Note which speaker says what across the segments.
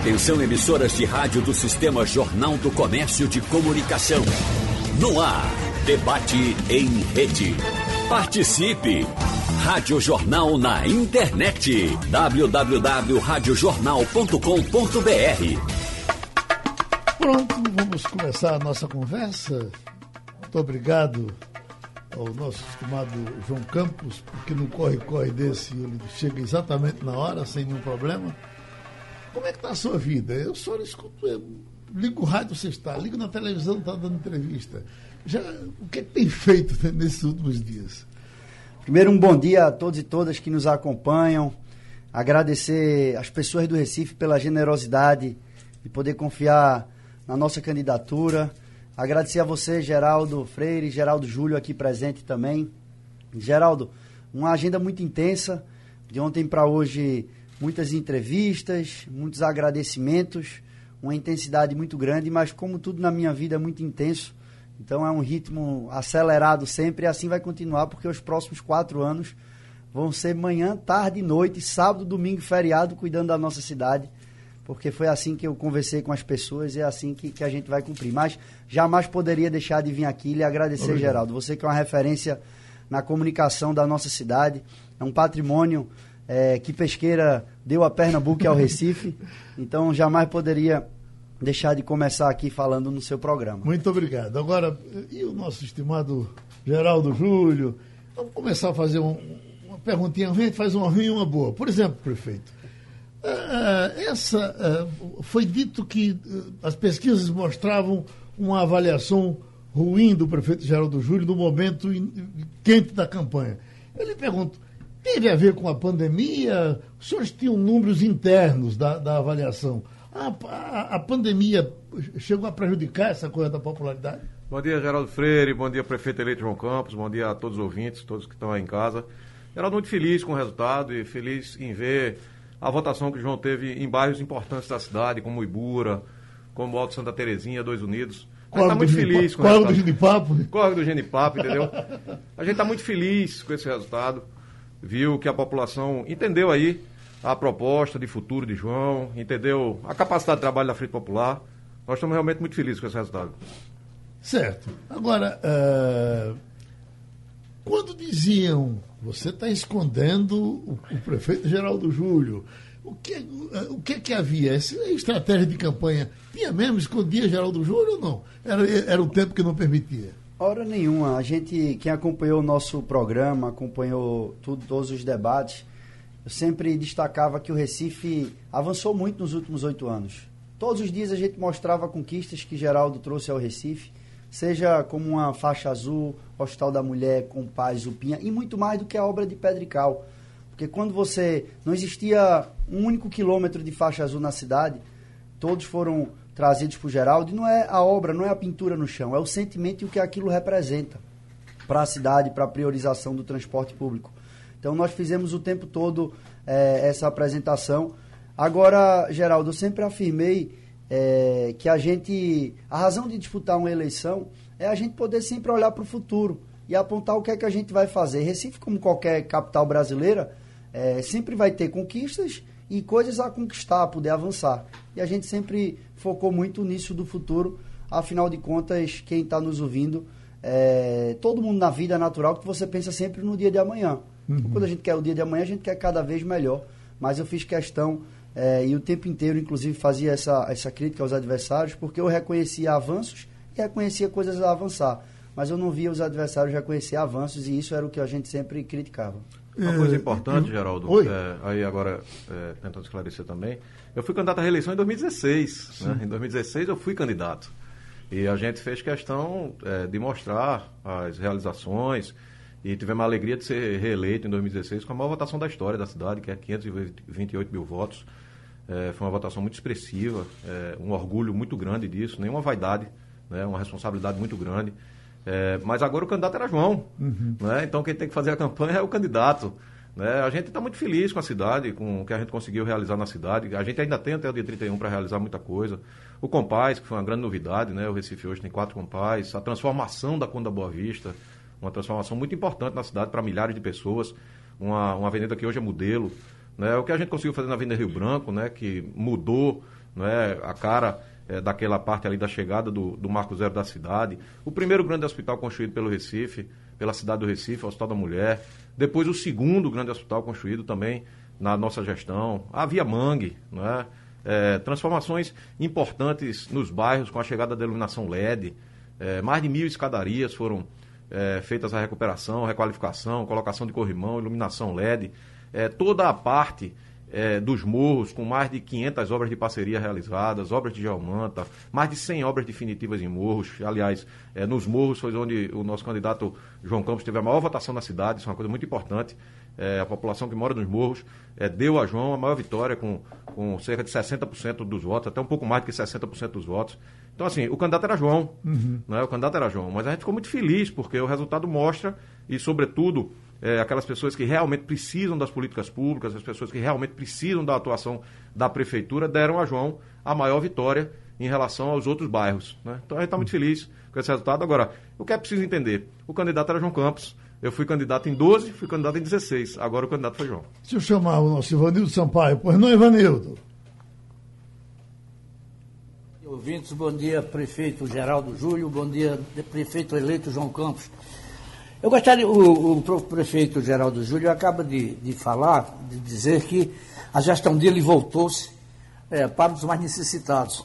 Speaker 1: Atenção emissoras de rádio do Sistema Jornal do Comércio de Comunicação. No ar, debate em rede. Participe! Rádio Jornal na internet. www.radiojornal.com.br
Speaker 2: Pronto, vamos começar a nossa conversa. Muito obrigado ao nosso estimado João Campos, porque no corre-corre desse ele chega exatamente na hora, sem nenhum problema. Como é que está a sua vida? Eu só escuto, eu ligo o rádio, você está, ligo na televisão, está dando entrevista. Já, o que, é que tem feito nesses últimos dias?
Speaker 3: Primeiro, um bom dia a todos e todas que nos acompanham. Agradecer às pessoas do Recife pela generosidade de poder confiar na nossa candidatura. Agradecer a você, Geraldo Freire, Geraldo Júlio aqui presente também. Geraldo, uma agenda muito intensa. De ontem para hoje, muitas entrevistas, muitos agradecimentos, uma intensidade muito grande, mas como tudo na minha vida é muito intenso, então é um ritmo acelerado sempre e assim vai continuar, porque os próximos quatro anos vão ser manhã, tarde e noite, sábado, domingo, feriado, cuidando da nossa cidade, porque foi assim que eu conversei com as pessoas e é assim que, que a gente vai cumprir. Mas jamais poderia deixar de vir aqui e lhe agradecer, Obrigado. Geraldo. Você que é uma referência na comunicação da nossa cidade, é um patrimônio é, que Pesqueira deu a Pernambuco e ao Recife, então jamais poderia deixar de começar aqui falando no seu programa.
Speaker 2: Muito obrigado. Agora, e o nosso estimado Geraldo Júlio? Vamos começar a fazer um, uma perguntinha, a gente faz uma ruim e uma boa. Por exemplo, prefeito, uh, essa uh, foi dito que uh, as pesquisas mostravam uma avaliação ruim do prefeito Geraldo Júlio no momento in, quente da campanha. Eu lhe pergunto, teve a ver com a pandemia? Os senhores tinham números internos da, da avaliação? A, a, a, pandemia chegou a prejudicar essa coisa da popularidade?
Speaker 4: Bom dia, Geraldo Freire. Bom dia, prefeito eleito João Campos. Bom dia a todos os ouvintes, todos que estão aí em casa. Geraldo, muito feliz com o resultado e feliz em ver a votação que o João teve em bairros importantes da cidade, como Ibura, como Alto Santa Terezinha, Dois Unidos. A gente está muito feliz com o
Speaker 2: resultado. do Genipapo?
Speaker 4: Corre do Genipapo, entendeu? A gente está muito feliz com esse resultado. Viu que a população entendeu aí a proposta de futuro de João, entendeu a capacidade de trabalho da Frente Popular. Nós estamos realmente muito felizes com esse resultado.
Speaker 2: Certo. Agora, uh, quando diziam, você está escondendo o, o, prefeito Geraldo Júlio, o que, uh, o que que havia? Essa estratégia de campanha tinha mesmo? Escondia Geraldo Júlio ou não? Era, era o tempo que não permitia?
Speaker 3: Hora nenhuma. A gente, quem acompanhou o nosso programa, acompanhou tudo, todos os debates, eu sempre destacava que o Recife avançou muito nos últimos oito anos. Todos os dias a gente mostrava conquistas que Geraldo trouxe ao Recife, seja como uma faixa azul, Hospital da Mulher, Compaz, Upinha, e muito mais do que a obra de Pedrical. Porque quando você. Não existia um único quilômetro de faixa azul na cidade, todos foram trazidos por Geraldo, não é a obra, não é a pintura no chão, é o sentimento e o que aquilo representa para a cidade, para a priorização do transporte público. Então nós fizemos o tempo todo é, essa apresentação. Agora, Geraldo, eu sempre afirmei é, que a gente. A razão de disputar uma eleição é a gente poder sempre olhar para o futuro e apontar o que é que a gente vai fazer. Recife, como qualquer capital brasileira, é, sempre vai ter conquistas e coisas a conquistar, a poder avançar. E a gente sempre focou muito nisso do futuro. Afinal de contas, quem está nos ouvindo, é, todo mundo na vida é natural que você pensa sempre no dia de amanhã. Uhum. Quando a gente quer o dia de amanhã, a gente quer cada vez melhor. Mas eu fiz questão, é, e o tempo inteiro, inclusive, fazia essa, essa crítica aos adversários, porque eu reconhecia avanços e reconhecia coisas a avançar. Mas eu não via os adversários reconhecer avanços, e isso era o que a gente sempre criticava.
Speaker 4: Uma coisa é, importante, Geraldo, é, aí agora é, tentando esclarecer também, eu fui candidato à reeleição em 2016. Né? Em 2016 eu fui candidato. E a gente fez questão é, de mostrar as realizações, e tivemos a alegria de ser reeleito em 2016 com a maior votação da história da cidade, que é 528 mil votos. É, foi uma votação muito expressiva, é, um orgulho muito grande disso, nenhuma vaidade, né, uma responsabilidade muito grande. É, mas agora o candidato era João, uhum. né, então quem tem que fazer a campanha é o candidato. Né? A gente está muito feliz com a cidade, com o que a gente conseguiu realizar na cidade. A gente ainda tem até o dia 31 para realizar muita coisa. O Compaz, que foi uma grande novidade, né? o Recife hoje tem quatro Compaz. A transformação da Conda Boa Vista, uma transformação muito importante na cidade para milhares de pessoas. Uma, uma avenida que hoje é modelo Né? O que a gente conseguiu fazer na Avenida Rio Branco, né? que mudou né? a cara é, daquela parte ali da chegada do, do Marco Zero da cidade. O primeiro grande hospital construído pelo Recife, pela cidade do Recife, o Hospital da Mulher. Depois o segundo grande hospital construído também na nossa gestão. A Via Mangue, não é? É, transformações importantes nos bairros com a chegada da iluminação LED. É, mais de mil escadarias foram é, feitas a recuperação, requalificação, colocação de corrimão, iluminação LED. É, toda a parte é, dos morros, com mais de 500 obras de parceria realizadas, obras de geomanta, mais de 100 obras definitivas em morros. Aliás, é, nos morros foi onde o nosso candidato João Campos teve a maior votação na cidade, isso é uma coisa muito importante. É, a população que mora nos morros é, deu a João a maior vitória, com, com cerca de 60% dos votos, até um pouco mais do que 60% dos votos. Então, assim, o candidato era João, uhum. né? o candidato era João, mas a gente ficou muito feliz, porque o resultado mostra, e sobretudo é, aquelas pessoas que realmente precisam das políticas públicas, as pessoas que realmente precisam da atuação da prefeitura, deram a João a maior vitória em relação aos outros bairros. Né? Então a gente está muito feliz com esse resultado. Agora, o que é preciso entender? O candidato era João Campos. Eu fui candidato em 12, fui candidato em 16. Agora o candidato foi João.
Speaker 2: Se eu chamar o nosso Ivanildo Sampaio, pois não, Ivanildo?
Speaker 5: Ouvintes, bom dia, prefeito Geraldo Júlio, bom dia, prefeito eleito João Campos. Eu gostaria, o, o prefeito Geraldo Júlio acaba de, de falar, de dizer que a gestão dele voltou-se é, para os mais necessitados.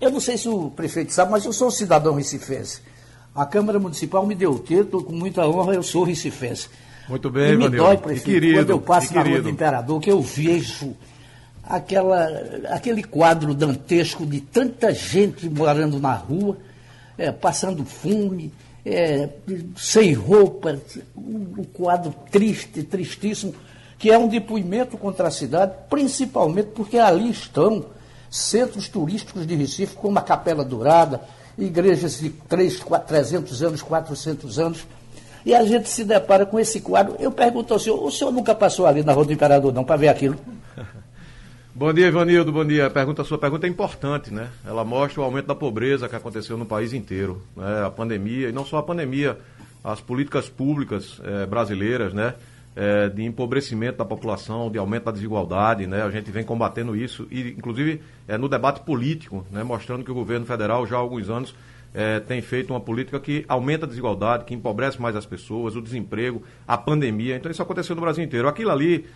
Speaker 5: Eu não sei se o prefeito sabe, mas eu sou cidadão recifense. A Câmara Municipal me deu o título, com muita honra, eu sou recifense.
Speaker 4: Muito bem,
Speaker 5: e me
Speaker 4: Vanil.
Speaker 5: dói, prefeito, querido, quando eu passo na Rua do Imperador, que eu vejo aquela, aquele quadro dantesco de tanta gente morando na rua, é, passando fome, é, sem roupa, um quadro triste, tristíssimo, que é um depoimento contra a cidade, principalmente porque ali estão centros turísticos de Recife, como a Capela Dourada, igrejas de 3, 4, 300 anos, 400 anos, e a gente se depara com esse quadro. Eu pergunto ao senhor, o senhor nunca passou ali na Rua do Imperador, não, para ver aquilo?
Speaker 4: Bom dia, Ivanildo. Bom dia. A, pergunta, a sua pergunta é importante, né? Ela mostra o aumento da pobreza que aconteceu no país inteiro. Né? A pandemia, e não só a pandemia, as políticas públicas eh, brasileiras, né? Eh, de empobrecimento da população, de aumento da desigualdade, né? A gente vem combatendo isso, e inclusive eh, no debate político, né? mostrando que o governo federal já há alguns anos tem feito uma política que aumenta a desigualdade, que empobrece mais as pessoas, o desemprego, a pandemia. Então isso aconteceu no Brasil inteiro. Aquilo ali,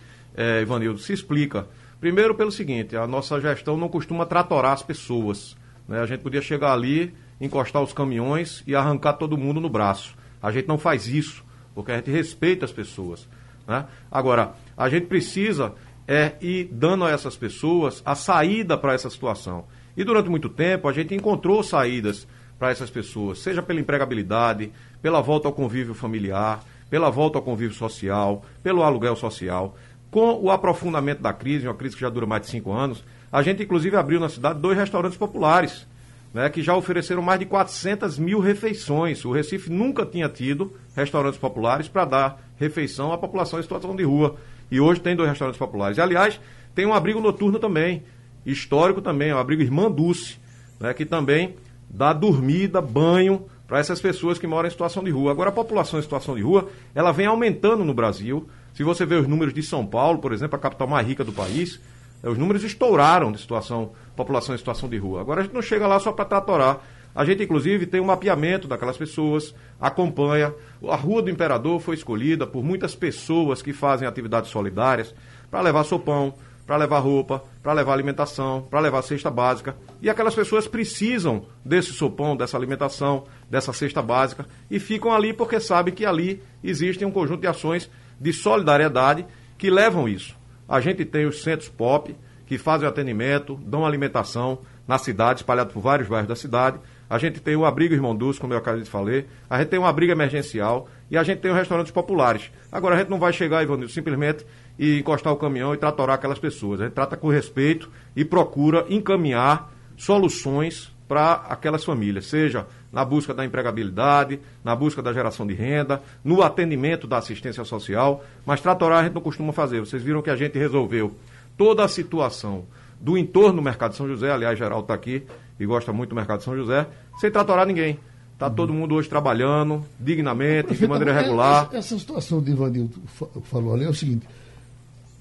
Speaker 4: Ivanildo, se explica Primeiro pelo seguinte, a nossa gestão não costuma tratorar as pessoas. Né? A gente podia chegar ali, encostar os caminhões e arrancar todo mundo no braço. A gente não faz isso, porque a gente respeita as pessoas. Né? Agora, a gente precisa é ir dando a essas pessoas a saída para essa situação. E durante muito tempo a gente encontrou saídas para essas pessoas, seja pela empregabilidade, pela volta ao convívio familiar, pela volta ao convívio social, pelo aluguel social. Com o aprofundamento da crise, uma crise que já dura mais de cinco anos, a gente inclusive abriu na cidade dois restaurantes populares, né, que já ofereceram mais de 400 mil refeições. O Recife nunca tinha tido restaurantes populares para dar refeição à população em situação de rua. E hoje tem dois restaurantes populares. E, aliás, tem um abrigo noturno também, histórico também, o um abrigo Irmã Dulce, né, que também dá dormida, banho para essas pessoas que moram em situação de rua. Agora, a população em situação de rua, ela vem aumentando no Brasil. Se você vê os números de São Paulo, por exemplo, a capital mais rica do país, os números estouraram de situação, população em situação de rua. Agora a gente não chega lá só para tratorar. A gente, inclusive, tem um mapeamento daquelas pessoas, acompanha. A Rua do Imperador foi escolhida por muitas pessoas que fazem atividades solidárias para levar sopão, para levar roupa, para levar alimentação, para levar cesta básica. E aquelas pessoas precisam desse sopão, dessa alimentação, dessa cesta básica e ficam ali porque sabem que ali existe um conjunto de ações de solidariedade que levam isso. A gente tem os centros POP, que fazem o atendimento, dão alimentação na cidade, espalhado por vários bairros da cidade. A gente tem o abrigo Irmão Dulce, como eu acabei de falar. A gente tem um abrigo emergencial e a gente tem os restaurantes populares. Agora, a gente não vai chegar, Ivanildo, simplesmente e encostar o caminhão e tratorar aquelas pessoas. A gente trata com respeito e procura encaminhar soluções para aquelas famílias, seja na busca da empregabilidade, na busca da geração de renda, no atendimento da assistência social, mas tratorar a gente não costuma fazer. Vocês viram que a gente resolveu toda a situação do entorno do Mercado de São José, aliás, Geraldo está aqui e gosta muito do Mercado de São José, sem tratorar ninguém. Está uhum. todo mundo hoje trabalhando dignamente, de maneira regular.
Speaker 2: Essa, essa situação de Ivanildo falou ali é o seguinte: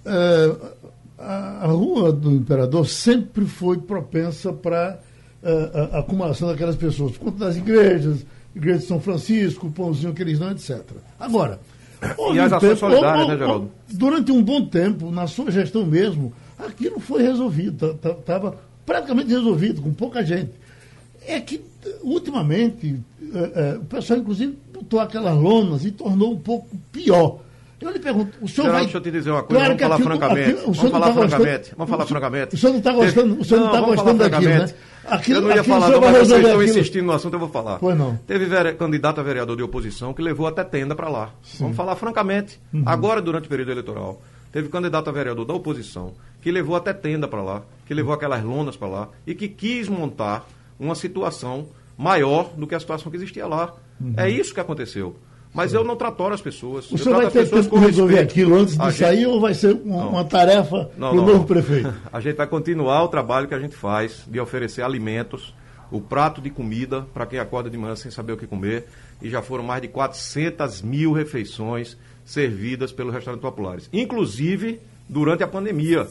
Speaker 2: é, a, a, rua do Imperador sempre foi propensa para a, a, acumulação daquelas pessoas, por conta das igrejas, igreja de São Francisco, pãozinho que eles dão, etc. Agora,
Speaker 4: e as ações tempo, solidárias, né, Geraldo?
Speaker 2: Durante um bom tempo, na sua gestão mesmo, aquilo foi resolvido, estava praticamente resolvido, com pouca gente. É que, ultimamente, é, é, o pessoal, inclusive, botou aquelas lonas e tornou um pouco pior. Eu lhe pergunto, o senhor
Speaker 4: Geraldo,
Speaker 2: vai...
Speaker 4: deixa eu te dizer uma coisa, claro vamos falar aquilo, francamente. Aquilo, vamos falar tá francamente. Vamos falar francamente.
Speaker 2: O senhor não está gostando, o senhor não, não tá gostando daquilo, né?
Speaker 4: Aquilo, eu não ia falar, não, mas vocês estão insistindo no assunto, eu vou falar.
Speaker 2: Pois não.
Speaker 4: Teve candidato a vereador de oposição que levou até tenda para lá. Sim. Vamos falar francamente. Uhum. Agora, durante o período eleitoral, teve candidato a vereador da oposição que levou até tenda para lá, que levou aquelas lonas para lá e que quis montar uma situação maior do que a situação que existia lá. Uhum. É isso que aconteceu. Mas eu não tratoro as pessoas.
Speaker 2: O senhor vai ter tempo de resolver respeito. aquilo antes de a sair gente... ou vai ser uma, uma tarefa para o novo prefeito?
Speaker 4: A gente vai continuar o trabalho que a gente faz de oferecer alimentos, o prato de comida para quem acorda de manhã sem saber o que comer. E já foram mais de 400 mil refeições servidas pelos restaurantes populares. Inclusive durante a pandemia,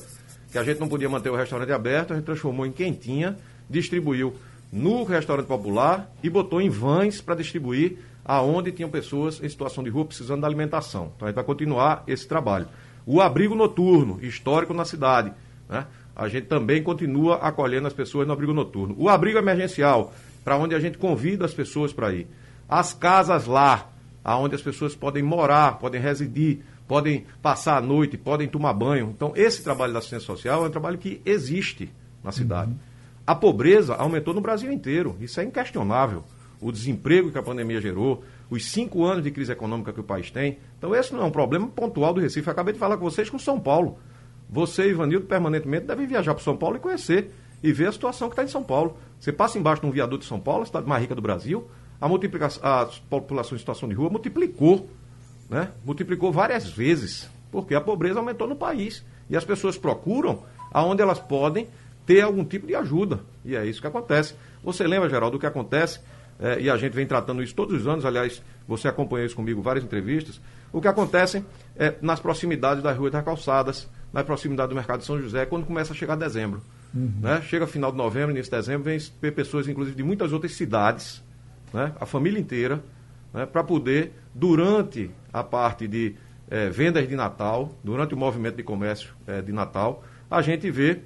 Speaker 4: que a gente não podia manter o restaurante aberto, a gente transformou em quentinha, distribuiu no restaurante popular e botou em vans para distribuir aonde tinham pessoas em situação de rua precisando da alimentação. Então a gente vai continuar esse trabalho. O abrigo noturno, histórico na cidade, né? a gente também continua acolhendo as pessoas no abrigo noturno. O abrigo emergencial, para onde a gente convida as pessoas para ir. As casas lá, aonde as pessoas podem morar, podem residir, podem passar a noite, podem tomar banho. Então, esse trabalho da assistência social é um trabalho que existe na cidade. Uhum. A pobreza aumentou no Brasil inteiro, isso é inquestionável o desemprego que a pandemia gerou, os cinco anos de crise econômica que o país tem. Então, esse não é um problema pontual do Recife. Eu acabei de falar com vocês com São Paulo. Você, Ivanildo, permanentemente devem viajar para São Paulo e conhecer e ver a situação que está em São Paulo. Você passa embaixo de um viaduto de São Paulo, a cidade mais rica do Brasil, a, multiplicação, a população em situação de rua multiplicou, né? multiplicou várias vezes, porque a pobreza aumentou no país. E as pessoas procuram aonde elas podem ter algum tipo de ajuda. E é isso que acontece. Você lembra, Geraldo, do que acontece é, e a gente vem tratando isso todos os anos, aliás, você acompanhou isso comigo, várias entrevistas, o que acontece é nas proximidades das ruas das calçadas, na proximidade do mercado de São José, quando começa a chegar dezembro. Uhum. Né? Chega final de novembro, início de dezembro, vem pessoas, inclusive, de muitas outras cidades, né? a família inteira, né? para poder, durante a parte de é, vendas de Natal, durante o movimento de comércio é, de Natal, a gente vê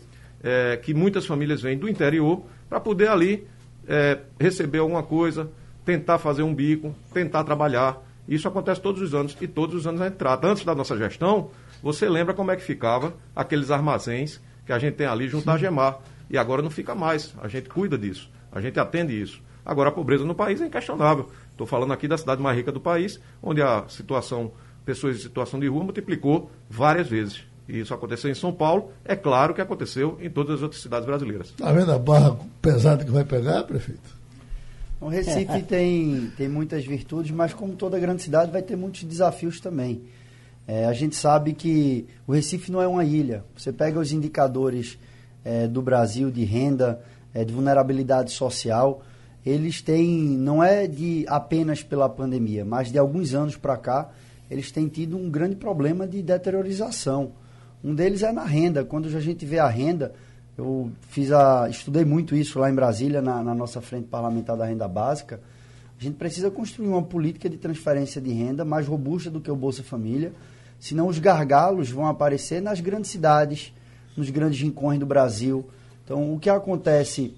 Speaker 4: é, que muitas famílias vêm do interior para poder ali é, receber alguma coisa, tentar fazer um bico, tentar trabalhar. Isso acontece todos os anos e todos os anos a gente trata. Antes da nossa gestão, você lembra como é que ficava aqueles armazéns que a gente tem ali junto Sim. à Gemar. E agora não fica mais. A gente cuida disso, a gente atende isso. Agora a pobreza no país é inquestionável. Estou falando aqui da cidade mais rica do país, onde a situação, pessoas em situação de rua multiplicou várias vezes. E isso aconteceu em São Paulo, é claro que aconteceu em todas as outras cidades brasileiras.
Speaker 2: Está vendo a barra pesada que vai pegar, prefeito?
Speaker 3: O Recife tem, tem muitas virtudes, mas como toda grande cidade vai ter muitos desafios também. É, a gente sabe que o Recife não é uma ilha. Você pega os indicadores é, do Brasil de renda, é, de vulnerabilidade social, eles têm, não é de apenas pela pandemia, mas de alguns anos para cá, eles têm tido um grande problema de deteriorização. Um deles é na renda. Quando a gente vê a renda, eu fiz a, estudei muito isso lá em Brasília, na, na nossa frente parlamentar da renda básica. A gente precisa construir uma política de transferência de renda mais robusta do que o Bolsa Família, senão os gargalos vão aparecer nas grandes cidades, nos grandes rincões do Brasil. Então, o que acontece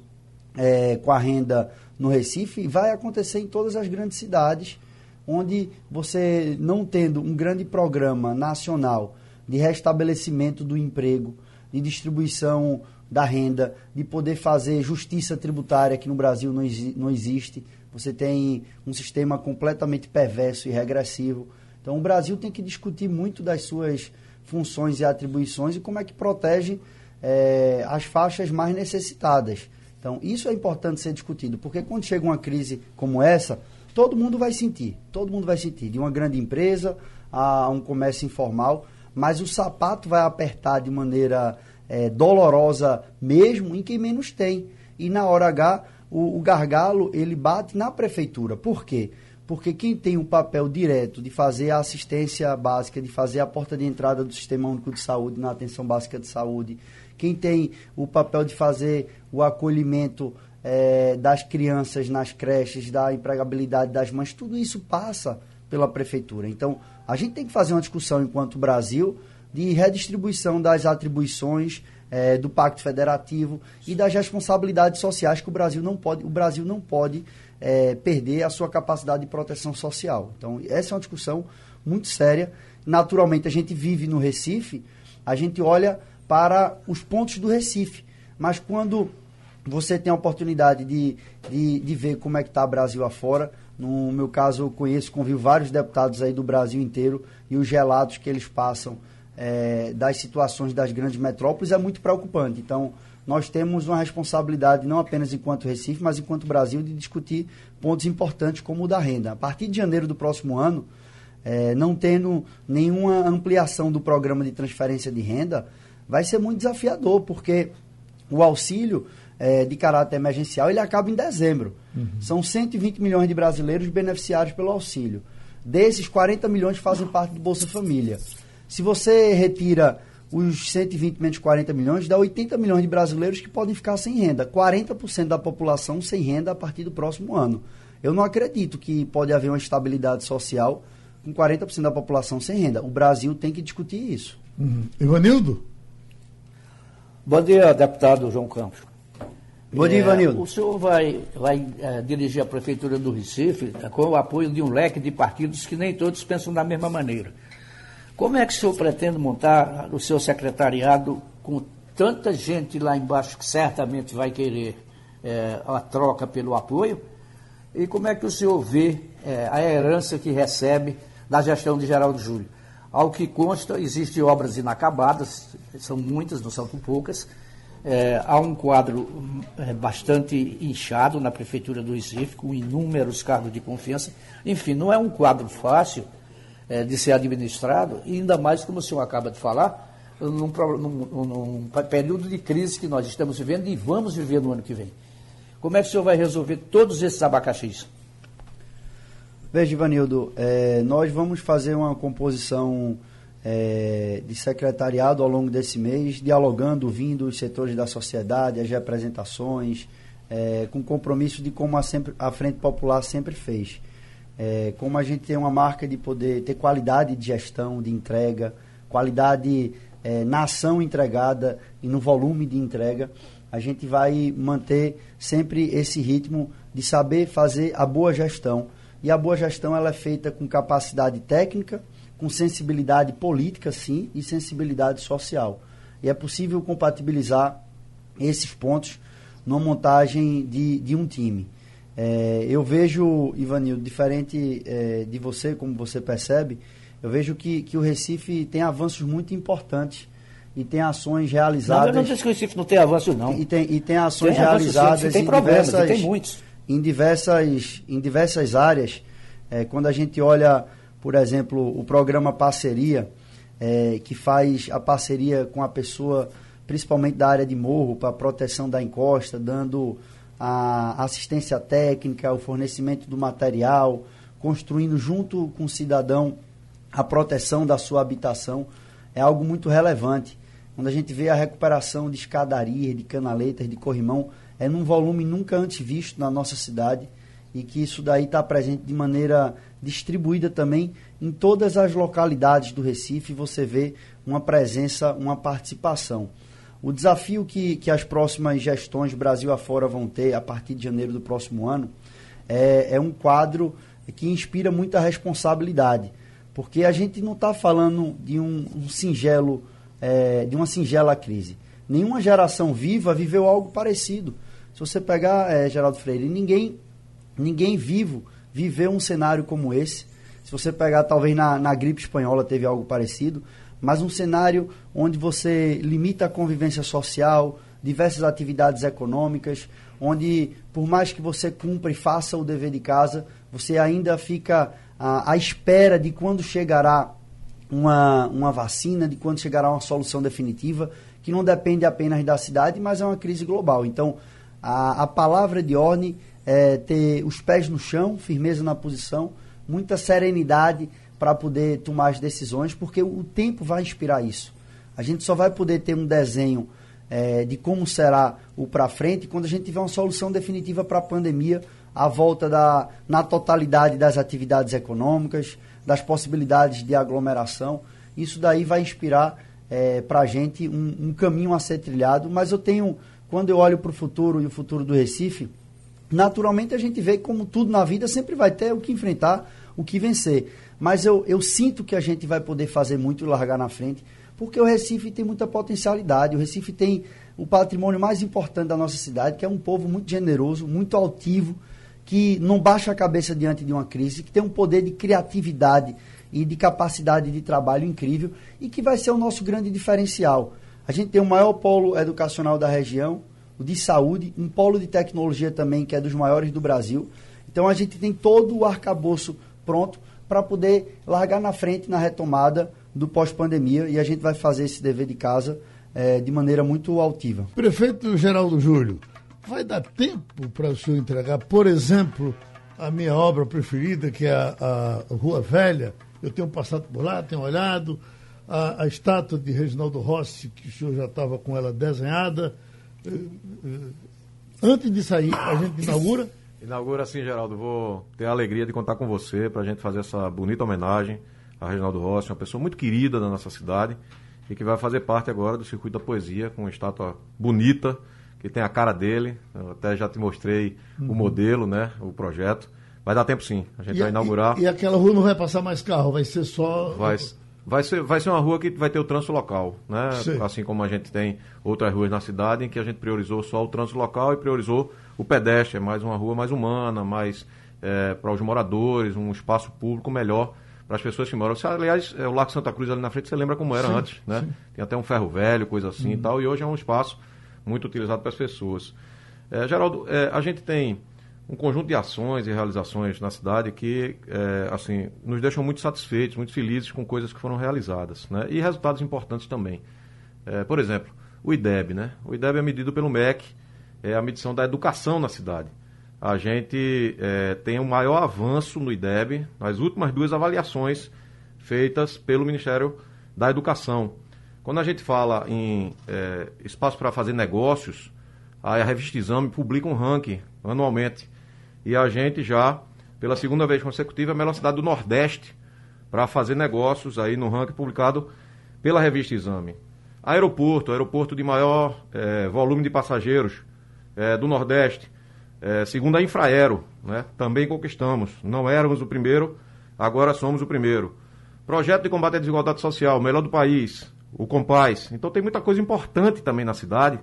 Speaker 3: é, com a renda no Recife vai acontecer em todas as grandes cidades, onde você, não tendo um grande programa nacional de restabelecimento do emprego, de distribuição da renda, de poder fazer justiça tributária, que no Brasil não, não existe. Você tem um sistema completamente perverso e regressivo. Então, o Brasil tem que discutir muito das suas funções e atribuições e como é que protege é, as faixas mais necessitadas. Então, isso é importante ser discutido, porque quando chega uma crise como essa, todo mundo vai sentir, todo mundo vai sentir, de uma grande empresa a um comércio informal, mas o sapato vai apertar de maneira é, dolorosa mesmo em quem menos tem. E na hora H, o, o gargalo ele bate na prefeitura. Por quê? porque quem tem o papel direto de fazer a assistência básica, de fazer a porta de entrada do Sistema Único de Saúde na atenção básica de saúde, quem tem o papel de fazer o acolhimento é, das crianças nas creches, da empregabilidade das mães, tudo isso passa pela prefeitura. Então, a gente tem que fazer uma discussão enquanto Brasil de redistribuição das atribuições é, do Pacto Federativo e das responsabilidades sociais que o Brasil não pode, o Brasil não pode é, perder a sua capacidade de proteção social. Então, essa é uma discussão muito séria. Naturalmente, a gente vive no Recife, a gente olha para os pontos do Recife. Mas quando você tem a oportunidade de, de, de ver como é que está o Brasil afora, no meu caso, eu conheço, convivo vários deputados aí do Brasil inteiro e os relatos que eles passam é, das situações das grandes metrópoles é muito preocupante. Então, nós temos uma responsabilidade, não apenas enquanto Recife, mas enquanto Brasil, de discutir pontos importantes como o da renda. A partir de janeiro do próximo ano, é, não tendo nenhuma ampliação do programa de transferência de renda, vai ser muito desafiador, porque o auxílio é, de caráter emergencial ele acaba em dezembro. Uhum. São 120 milhões de brasileiros beneficiários pelo auxílio. Desses, 40 milhões fazem parte do Bolsa Família. Se você retira os 120 menos 40 milhões, dá 80 milhões de brasileiros que podem ficar sem renda. 40% da população sem renda a partir do próximo ano. Eu não acredito que pode haver uma estabilidade social com 40% da população sem renda. O Brasil tem que discutir isso.
Speaker 2: Uhum. Ivanildo?
Speaker 5: Bom dia, deputado João Campos.
Speaker 3: Bom dia, é, Ivanildo.
Speaker 5: O senhor vai, vai é, dirigir a Prefeitura do Recife com o apoio de um leque de partidos que nem todos pensam da mesma maneira. Como é que o senhor pretende montar o seu secretariado com tanta gente lá embaixo que certamente vai querer é, a troca pelo apoio? E como é que o senhor vê é, a herança que recebe da gestão de Geraldo Júlio? Ao que consta, existem obras inacabadas, são muitas, não são poucas. É, há um quadro é, bastante inchado na Prefeitura do Recife, com inúmeros cargos de confiança. Enfim, não é um quadro fácil é, de ser administrado, e ainda mais, como o senhor acaba de falar, num, num, num, período de crise que nós estamos vivendo e vamos viver no ano que vem. Como é que o senhor vai resolver todos esses abacaxis?
Speaker 3: Veja, Ivanildo, é, nós vamos fazer uma composição é, de secretariado ao longo desse mês, dialogando, vindo os setores da sociedade, as representações, é, com compromisso de como a, sempre, a Frente Popular sempre fez. É, como a gente tem uma marca de poder ter qualidade de gestão, de entrega, qualidade é, na ação entregada e no volume de entrega, a gente vai manter sempre esse ritmo de saber fazer a boa gestão. E a boa gestão ela é feita com capacidade técnica, com sensibilidade política, sim, e sensibilidade social. E é possível compatibilizar esses pontos numa montagem de, de um time. É, eu vejo, Ivanildo, diferente é, de você, como você percebe, eu vejo que, que o Recife tem avanços muito importantes e tem ações realizadas. Não,
Speaker 5: eu não que o Recife não tem avanços, não.
Speaker 3: E tem, e tem ações tem realizadas
Speaker 5: tem problemas, diversas, tem muitos.
Speaker 3: Em diversas, em diversas áreas. É, quando a gente olha, por exemplo, o programa Parceria, é, que faz a parceria com a pessoa, principalmente da área de morro, para proteção da encosta, dando a assistência técnica, o fornecimento do material, construindo junto com o cidadão a proteção da sua habitação, é algo muito relevante. Quando a gente vê a recuperação de escadarias, de canaletas, de corrimão, é num volume nunca antes visto na nossa cidade e que isso daí está presente de maneira distribuída também em todas as localidades do Recife. Você vê uma presença, uma participação. O desafio que, que as próximas gestões Brasil afora vão ter a partir de janeiro do próximo ano é, é um quadro que inspira muita responsabilidade, porque a gente não está falando de um, um singelo, é, de uma singela crise. Nenhuma geração viva viveu algo parecido. Se você pegar é, Geraldo Freire, ninguém, ninguém vivo viveu um cenário como esse. Se você pegar, talvez na, na gripe espanhola teve algo parecido mas um cenário onde você limita a convivência social, diversas atividades econômicas, onde por mais que você cumpra e faça o dever de casa, você ainda fica à, à espera de quando chegará uma, uma vacina, de quando chegará uma solução definitiva, que não depende apenas da cidade, mas é uma crise global. Então, a, a palavra de ordem é, ter os pés no chão, firmeza na posição, muita serenidade para poder tomar as decisões, porque o tempo vai inspirar isso. A gente só vai poder ter um desenho é, de como será o para frente quando a gente tiver uma solução definitiva para a pandemia, a volta da, na totalidade das atividades econômicas, das possibilidades de aglomeração. Isso daí vai inspirar é, para a gente um, um caminho a ser trilhado, mas eu tenho, quando eu olho para o futuro e o futuro do Recife, naturalmente a gente vê como tudo na vida sempre vai ter o que enfrentar, o que vencer. Mas eu, eu sinto que a gente vai poder fazer muito e largar na frente, porque o Recife tem muita potencialidade. O Recife tem o patrimônio mais importante da nossa cidade, que é um povo muito generoso, muito altivo, que não baixa a cabeça diante de uma crise, que tem um poder de criatividade e de capacidade de trabalho incrível e que vai ser o nosso grande diferencial. A gente tem o maior polo educacional da região, o de saúde, um polo de tecnologia também, que é dos maiores do Brasil. Então a gente tem todo o arcabouço pronto para poder largar na frente na retomada do pós-pandemia e a gente vai fazer esse dever de casa é, de maneira muito altiva.
Speaker 2: Prefeito Geraldo Júlio, vai dar tempo para o senhor entregar, por exemplo, a minha obra preferida, que é a, a Rua Velha. Eu tenho passado por lá, tenho olhado. A, a estátua de Reginaldo Rossi, que o senhor já estava com ela desenhada. Eh, eh, antes de sair, a gente inaugura.
Speaker 4: Inaugura sim, Geraldo. Vou ter a alegria de contar com você para a gente fazer essa bonita homenagem a Reginaldo Rossi, uma pessoa muito querida da nossa cidade e que vai fazer parte agora do circuito da poesia, com uma estátua bonita, que tem a cara dele. Eu até já te mostrei uhum. o modelo, né? O projeto. Vai dar tempo sim. A gente e, vai inaugurar.
Speaker 2: E, e, aquela rua não vai passar mais carro, vai ser só.
Speaker 4: Vai, vai, ser, vai ser uma rua que vai ter o trânsito local, né? Sim. Assim como a gente tem outras ruas na cidade em que a gente priorizou só o trânsito local e priorizou o pedestre. É mais uma rua mais humana, mais é, para os moradores, um espaço público melhor para as pessoas que moram. aliás, é, o Lago Santa Cruz ali na frente, você lembra como era sim, antes, né? Sim. Tem até um ferro velho, coisa assim uhum. e tal, e hoje é um espaço muito utilizado pelas pessoas. É, Geraldo, é, a gente tem um conjunto de ações e realizações na cidade que, é, assim, nos deixam muito satisfeitos, muito felizes com coisas que foram realizadas, né? E resultados importantes também. É, por exemplo, o IDEB, né? O IDEB é medido pelo MEC, é a medição da educação na cidade a gente é, tem um maior avanço no IDEB nas últimas duas avaliações feitas pelo Ministério da Educação. Quando a gente fala em é, espaço para fazer negócios, a revista Exame publica um ranking anualmente. E a gente já, pela segunda vez consecutiva, é a melhor cidade do Nordeste para fazer negócios aí no ranking publicado pela revista Exame. Aeroporto, aeroporto de maior é, volume de passageiros é, do Nordeste é, segundo a Infraero, né, também conquistamos. Não éramos o primeiro, agora somos o primeiro. Projeto de combate à desigualdade social, melhor do país, o Compaz. Então tem muita coisa importante também na cidade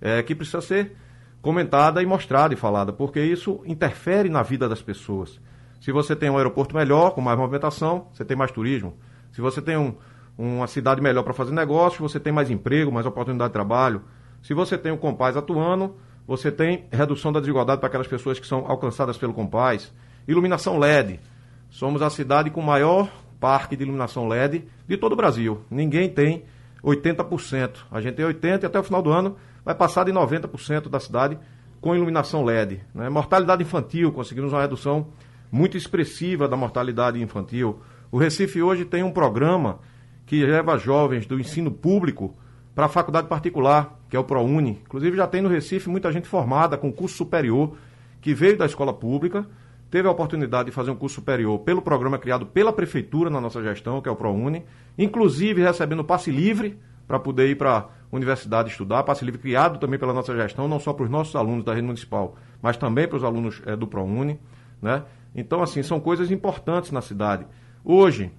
Speaker 4: é, que precisa ser comentada e mostrada e falada, porque isso interfere na vida das pessoas. Se você tem um aeroporto melhor, com mais movimentação, você tem mais turismo. Se você tem um, uma cidade melhor para fazer negócio, você tem mais emprego, mais oportunidade de trabalho. Se você tem o Compaz atuando, você tem redução da desigualdade para aquelas pessoas que são alcançadas pelo Compaz. Iluminação LED. Somos a cidade com o maior parque de iluminação LED de todo o Brasil. Ninguém tem 80%. A gente tem 80% e até o final do ano vai passar de 90% da cidade com iluminação LED. Né? Mortalidade infantil, conseguimos uma redução muito expressiva da mortalidade infantil. O Recife hoje tem um programa que leva jovens do ensino público para a faculdade particular, que é o ProUni. Inclusive já tem no Recife muita gente formada com curso superior, que veio da escola pública, teve a oportunidade de fazer um curso superior pelo programa criado pela prefeitura na nossa gestão, que é o ProUni, inclusive recebendo passe livre para poder ir para a universidade estudar, passe livre criado também pela nossa gestão, não só para os nossos alunos da rede municipal, mas também para os alunos é, do ProUni. Né? Então, assim, são coisas importantes na cidade. Hoje,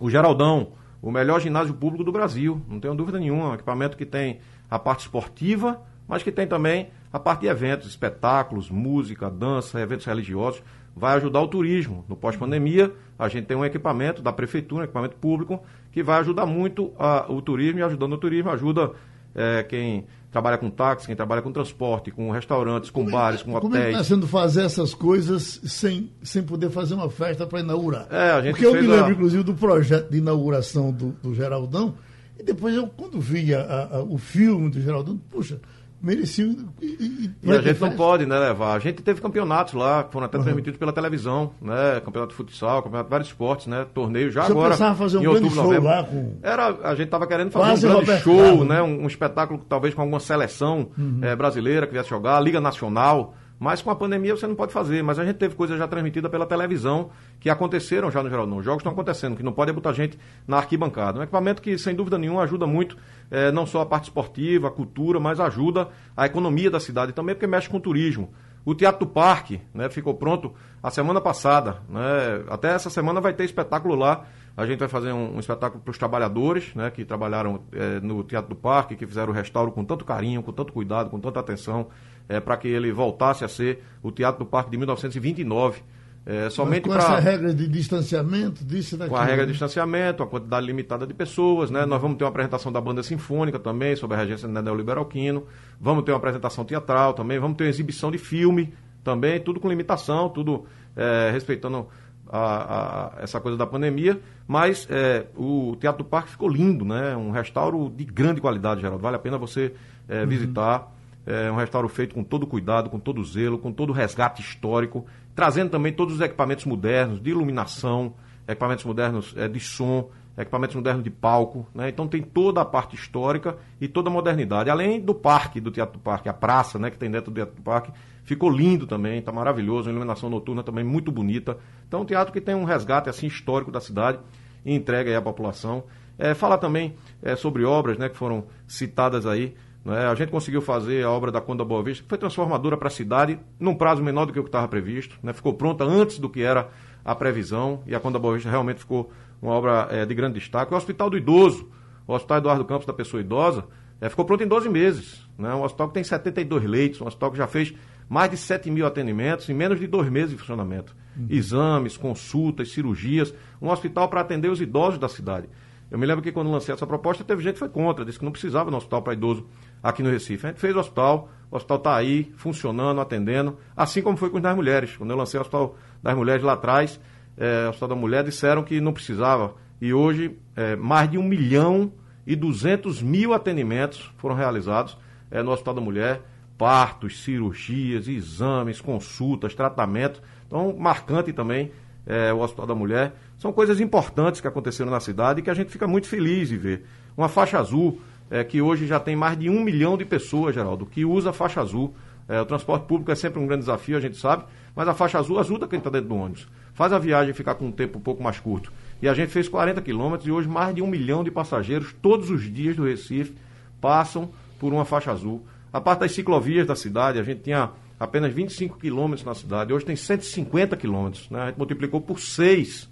Speaker 4: o Geraldão, o melhor ginásio público do Brasil, não tenho dúvida nenhuma. Um equipamento que tem a parte esportiva, mas que tem também a parte de eventos, espetáculos, música, dança, eventos religiosos. Vai ajudar o turismo. No pós-pandemia, a gente tem um equipamento da prefeitura, um equipamento público, que vai ajudar muito a, o turismo e ajudando o turismo, ajuda é, quem trabalha com táxi, quem trabalha com transporte, com restaurantes, com como é bares, com
Speaker 2: como
Speaker 4: hotéis. Como
Speaker 2: está sendo fazer essas coisas sem, sem poder fazer uma festa para inaugurar?
Speaker 4: É, a gente
Speaker 2: Porque eu me lembro, a... inclusive, do projeto de inauguração do, do Geraldão, e depois eu, quando vi a, a, o filme do Geraldão, puxa, mereciam.
Speaker 4: E, e, e a gente não pode né, levar. A gente teve campeonatos lá, que foram até uhum. transmitidos pela televisão, né? Campeonato de futsal, campeonato de vários esportes, né? Torneio já Você agora.
Speaker 2: Fazer um grande outubro, show novembro. lá com.
Speaker 4: Era, a gente estava querendo fazer Quase um grande Roberto show, né? Um, um, espetáculo talvez com alguma seleção uhum. é, brasileira que viesse jogar, Liga Nacional. Mas com a pandemia você não pode fazer. Mas a gente teve coisas já transmitidas pela televisão que aconteceram já no geral. Não, os jogos estão acontecendo, que não pode botar gente na arquibancada. Um equipamento que, sem dúvida nenhuma, ajuda muito, é, não só a parte esportiva, a cultura, mas ajuda a economia da cidade também, porque mexe com o turismo. O Teatro do Parque né, ficou pronto a semana passada. Né? Até essa semana vai ter espetáculo lá. A gente vai fazer um, um espetáculo para os trabalhadores né, que trabalharam é, no Teatro do Parque, que fizeram o restauro com tanto carinho, com tanto cuidado, com tanta atenção é, para que ele voltasse a ser o Teatro do Parque de 1929. É, somente
Speaker 2: com pra, essa regra de distanciamento, disso
Speaker 4: daqui. Com a regra de distanciamento, a quantidade limitada de pessoas, né? Nós vamos ter uma apresentação da banda sinfônica também, sob a regência de Nedel Liberalquino. Vamos ter uma apresentação teatral também, vamos ter uma exibição de filme também, tudo com limitação, tudo é, respeitando a, a, essa coisa da pandemia. Mas é, o Teatro do Parque ficou lindo, né? Um restauro de grande qualidade, Geraldo. Vale a pena você é, uhum. visitar. É um restauro feito com todo cuidado, com todo zelo, com todo resgate histórico, trazendo também todos os equipamentos modernos de iluminação, equipamentos modernos é, de som, equipamentos modernos de palco. Né? Então tem toda a parte histórica e toda a modernidade. Além do parque, do Teatro do Parque, a praça né, que tem dentro do Teatro do Parque, ficou lindo também, está maravilhoso, a iluminação noturna também muito bonita. Então um teatro que tem um resgate assim histórico da cidade e entrega aí à população. É, também é, sobre obras né, que foram citadas aí. Né? A gente conseguiu fazer a obra da Conda Boa Vista, que foi transformadora para a cidade, num prazo menor do que o que estava previsto. Né? Ficou pronta antes do que era a previsão, e a Conda Boa Vista realmente ficou uma obra é, de grande destaque. O Hospital do Idoso, o Hospital Eduardo Campos da Pessoa Idosa, é, ficou pronto em 12 meses. Né? Um hospital que tem 72 leitos, um hospital que já fez mais de 7 mil atendimentos em menos de dois meses de funcionamento. Uhum. Exames, consultas, cirurgias. Um hospital para atender os idosos da cidade. Eu me lembro que quando lancei essa proposta, teve gente que foi contra, disse que não precisava de um hospital para idoso aqui no Recife. A gente fez o hospital, o hospital está aí, funcionando, atendendo, assim como foi com os das mulheres. Quando eu lancei o hospital das mulheres lá atrás, é, o hospital da mulher, disseram que não precisava. E hoje, é, mais de um milhão e duzentos mil atendimentos foram realizados é, no hospital da mulher. Partos, cirurgias, exames, consultas, tratamentos. Então, marcante também é, o Hospital da Mulher. São coisas importantes que aconteceram na cidade e que a gente fica muito feliz de ver. Uma faixa azul, é, que hoje já tem mais de um milhão de pessoas, Geraldo, que usa a faixa azul. É, o transporte público é sempre um grande desafio, a gente sabe, mas a faixa azul ajuda quem está dentro do ônibus. Faz a viagem ficar com um tempo um pouco mais curto. E a gente fez 40 quilômetros e hoje mais de um milhão de passageiros todos os dias do Recife passam por uma faixa azul. A parte das ciclovias da cidade, a gente tinha apenas 25 quilômetros na cidade, hoje tem 150 quilômetros. Né? A gente multiplicou por 6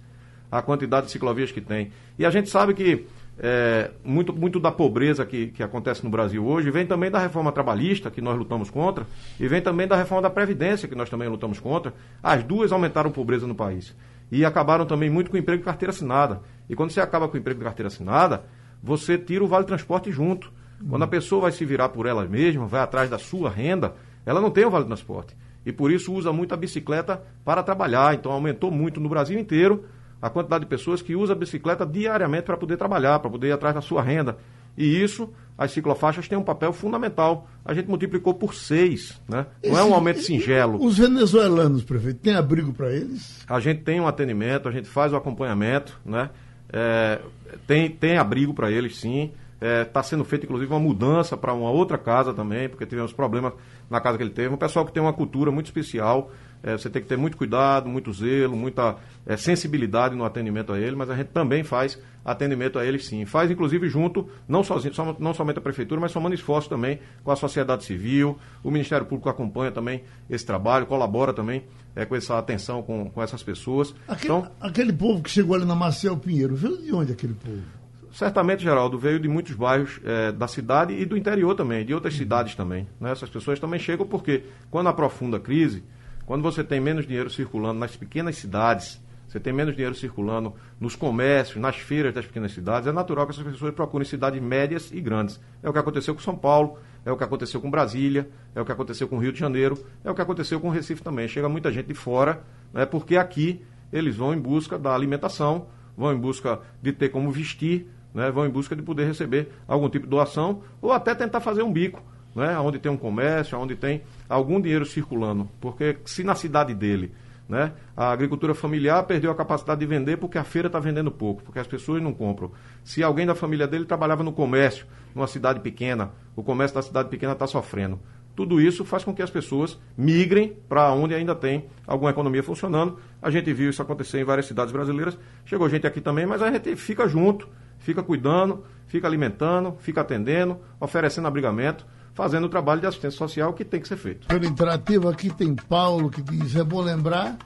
Speaker 4: a quantidade de ciclovias que tem. E a gente sabe que é, muito, muito da pobreza que, que acontece no Brasil hoje vem também da reforma trabalhista, que nós lutamos contra, e vem também da reforma da Previdência, que nós também lutamos contra. As duas aumentaram a pobreza no país. E acabaram também muito com o emprego de carteira assinada. E quando você acaba com o emprego de carteira assinada, você tira o vale transporte junto. Quando a pessoa vai se virar por ela mesma, vai atrás da sua renda, ela não tem o vale transporte. E por isso usa muito a bicicleta para trabalhar. Então aumentou muito no Brasil inteiro a quantidade de pessoas que usam a bicicleta diariamente para poder trabalhar, para poder ir atrás da sua renda. E isso, as ciclofaixas têm um papel fundamental. A gente multiplicou por seis, né? Não é um aumento singelo.
Speaker 2: Os venezuelanos, prefeito, tem abrigo para eles?
Speaker 4: A gente tem um atendimento, a gente faz o acompanhamento, né? É, tem, tem abrigo para eles, sim. Está é, sendo feita, inclusive, uma mudança para uma outra casa também, porque tivemos problemas na casa que ele teve. Um pessoal que tem uma cultura muito especial. É, você tem que ter muito cuidado, muito zelo, muita é, sensibilidade no atendimento a ele, mas a gente também faz atendimento a eles sim. Faz, inclusive, junto, não, sozinho, não somente a Prefeitura, mas somando esforço também com a sociedade civil. O Ministério Público acompanha também esse trabalho, colabora também é, com essa atenção com, com essas pessoas.
Speaker 2: Aquele, então, aquele povo que chegou ali na Marcel Pinheiro, veio de onde aquele povo?
Speaker 4: certamente, Geraldo, veio de muitos bairros é, da cidade e do interior também, de outras cidades também. Né? Essas pessoas também chegam porque, quando aprofunda a crise, quando você tem menos dinheiro circulando nas pequenas cidades, você tem menos dinheiro circulando nos comércios, nas feiras das pequenas cidades, é natural que essas pessoas procurem cidades médias e grandes. É o que aconteceu com São Paulo, é o que aconteceu com Brasília, é o que aconteceu com Rio de Janeiro, é o que aconteceu com Recife também. Chega muita gente de fora, né, porque aqui eles vão em busca da alimentação, vão em busca de ter como vestir, né, vão em busca de poder receber algum tipo de doação ou até tentar fazer um bico né, onde tem um comércio, onde tem algum dinheiro circulando. Porque se na cidade dele né, a agricultura familiar perdeu a capacidade de vender porque a feira está vendendo pouco, porque as pessoas não compram. Se alguém da família dele trabalhava no comércio, numa cidade pequena, o comércio da cidade pequena está sofrendo. Tudo isso faz com que as pessoas migrem para onde ainda tem alguma economia funcionando. A gente viu isso acontecer em várias cidades brasileiras. Chegou gente aqui também, mas a gente fica junto, fica cuidando, fica alimentando, fica atendendo, oferecendo abrigamento fazendo o trabalho de assistência social que tem que ser feito.
Speaker 2: Pelo interativo aqui tem Paulo que diz: é bom lembrar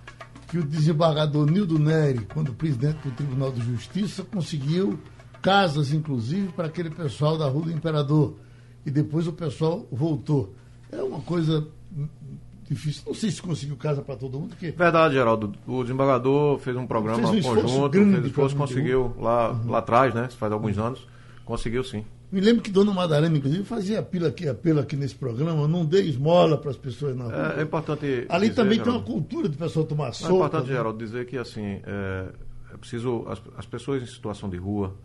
Speaker 2: que o desembargador Nildo Neri, quando presidente do Tribunal de Justiça, conseguiu casas, inclusive, para aquele pessoal da Rua do Imperador. E depois o pessoal voltou. É uma coisa difícil. Não sei se conseguiu casa para todo mundo. Porque...
Speaker 4: Verdade, Geraldo. O desembargador fez um programa fez um conjunto, fez esforço, conseguiu lá, uhum. lá atrás, né? Faz alguns anos. Conseguiu sim.
Speaker 2: Me lembro que Dona Madalena, inclusive, fazia apelo aqui, apelo aqui nesse programa, não dê esmola para as pessoas na rua.
Speaker 4: É, é importante.
Speaker 2: Ali dizer, também Geraldo, tem uma cultura de pessoa tomar sopa.
Speaker 4: É importante, né? Geraldo, dizer que assim, é, é preciso. As, as, pessoas em situação de rua,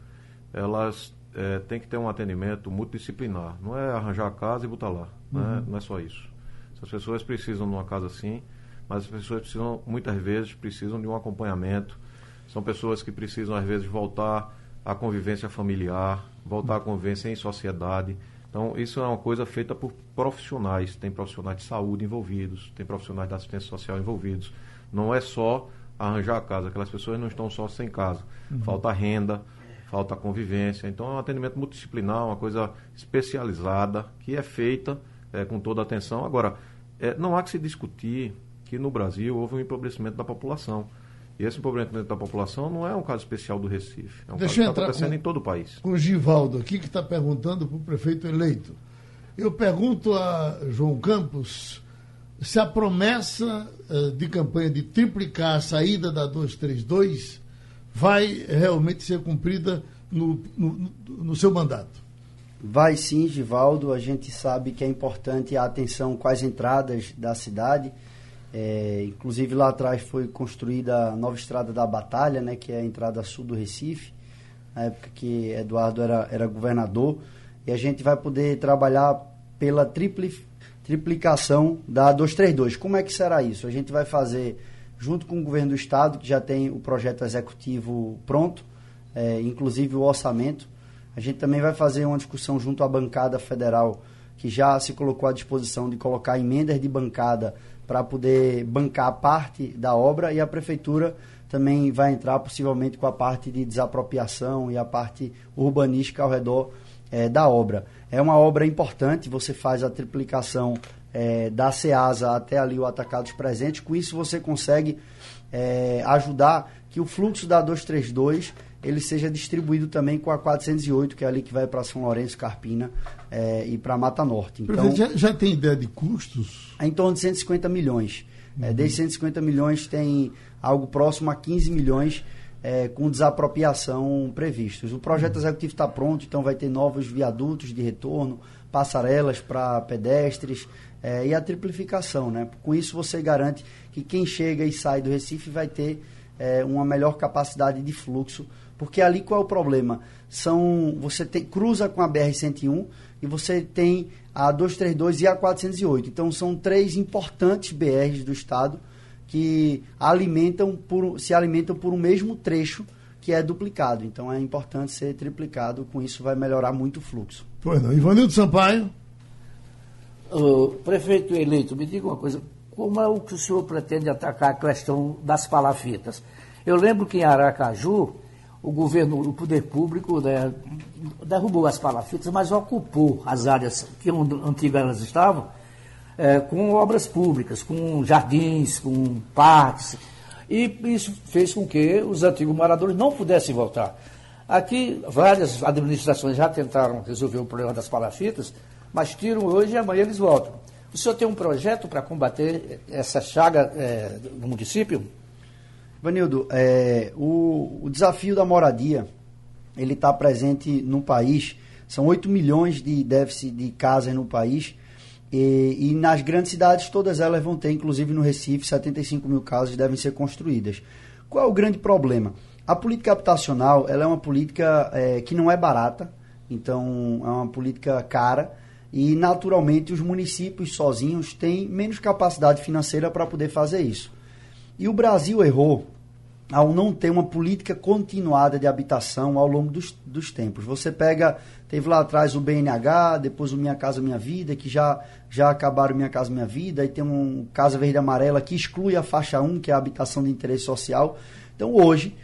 Speaker 4: elas é, têm que ter um atendimento multidisciplinar. Não é arranjar a casa e botar lá. Uhum. Não, é, não é só isso. As pessoas precisam de uma casa assim, mas as pessoas precisam, muitas vezes, precisam de um acompanhamento. São pessoas que precisam, às vezes, voltar à convivência familiar, voltar à convivência em sociedade. Então, isso é uma coisa feita por profissionais. Tem profissionais de saúde envolvidos, tem profissionais da assistência social envolvidos. Não é só arranjar a casa, aquelas pessoas não estão só sem casa. Uhum. Falta renda, falta convivência. Então, é um atendimento multidisciplinar, uma coisa especializada, que é feita é, com toda a atenção. Agora, é, não há que se discutir que no Brasil houve um empobrecimento da população. E esse empobrecimento da população não é um caso especial do Recife. É um Deixa caso que está acontecendo com, em todo o país.
Speaker 2: Com o Givaldo aqui, que está perguntando para o prefeito eleito. Eu pergunto a João Campos se a promessa uh, de campanha de triplicar a saída da 232 vai realmente ser cumprida no, no, no seu mandato.
Speaker 3: Vai sim, Givaldo. A gente sabe que é importante a atenção com as entradas da cidade é, inclusive lá atrás foi construída a nova estrada da Batalha, né, que é a entrada sul do Recife, na época que Eduardo era, era governador, e a gente vai poder trabalhar pela tripli, triplicação da 232. Como é que será isso? A gente vai fazer, junto com o governo do estado, que já tem o projeto executivo pronto, é, inclusive o orçamento, a gente também vai fazer uma discussão junto à bancada federal, que já se colocou à disposição de colocar emendas de bancada para poder bancar parte da obra e a prefeitura também vai entrar possivelmente com a parte de desapropriação e a parte urbanística ao redor é, da obra. É uma obra importante, você faz a triplicação é, da SEASA até ali o Atacados Presentes, com isso você consegue é, ajudar que o fluxo da 232 ele seja distribuído também com a 408, que é ali que vai para São Lourenço, Carpina é, e para Mata Norte.
Speaker 2: Então, já, já, tem ideia de custos?
Speaker 3: É em torno de 150 milhões. É, uhum. É, desses 150 milhões tem algo próximo a 15 milhões é, com desapropriação previstos. O projeto uhum. executivo está pronto, então vai ter novos viadutos de retorno, passarelas para pedestres é, e a triplificação. Né? Com isso você garante que quem chega e sai do Recife vai ter é, uma melhor capacidade de fluxo porque ali qual é o problema? São, você tem, cruza com a BR-101 e você tem a 232 e a 408. Então são três importantes BRs do estado que alimentam por, se alimentam por um mesmo trecho que é duplicado. Então é importante ser triplicado, com isso vai melhorar muito o fluxo.
Speaker 2: Pois não. Ivanildo Sampaio.
Speaker 5: O prefeito eleito, me diga uma coisa, como é o que o senhor pretende atacar a questão das palafitas? Eu lembro que em Aracaju o governo, o poder público né, derrubou as palafitas, mas ocupou as áreas que antigas elas estavam é, com obras públicas, com jardins, com parques. E isso fez com que os antigos moradores não pudessem voltar. Aqui, várias administrações já tentaram resolver o problema das palafitas, mas tiram hoje e amanhã eles voltam. O senhor tem um projeto para combater essa chaga é, no município?
Speaker 3: Vanildo, é, o, o, desafio da moradia, ele está presente no país. São 8 milhões de déficit de casas no país. E, e, nas grandes cidades, todas elas vão ter, inclusive no Recife, 75 mil casas devem ser construídas. Qual é o grande problema? A política habitacional ela é uma política é, que não é barata, então é uma política cara E, naturalmente, os municípios sozinhos têm menos capacidade financeira para poder fazer isso. E o Brasil errou ao não ter uma política continuada de habitação ao longo dos, dos tempos. Você pega, teve lá atrás o BNH, depois o Minha Casa Minha Vida, que já, já acabaram Minha Casa Minha Vida, e tem um Casa Verde Amarela que exclui a faixa 1, que é a habitação de interesse social. Então hoje,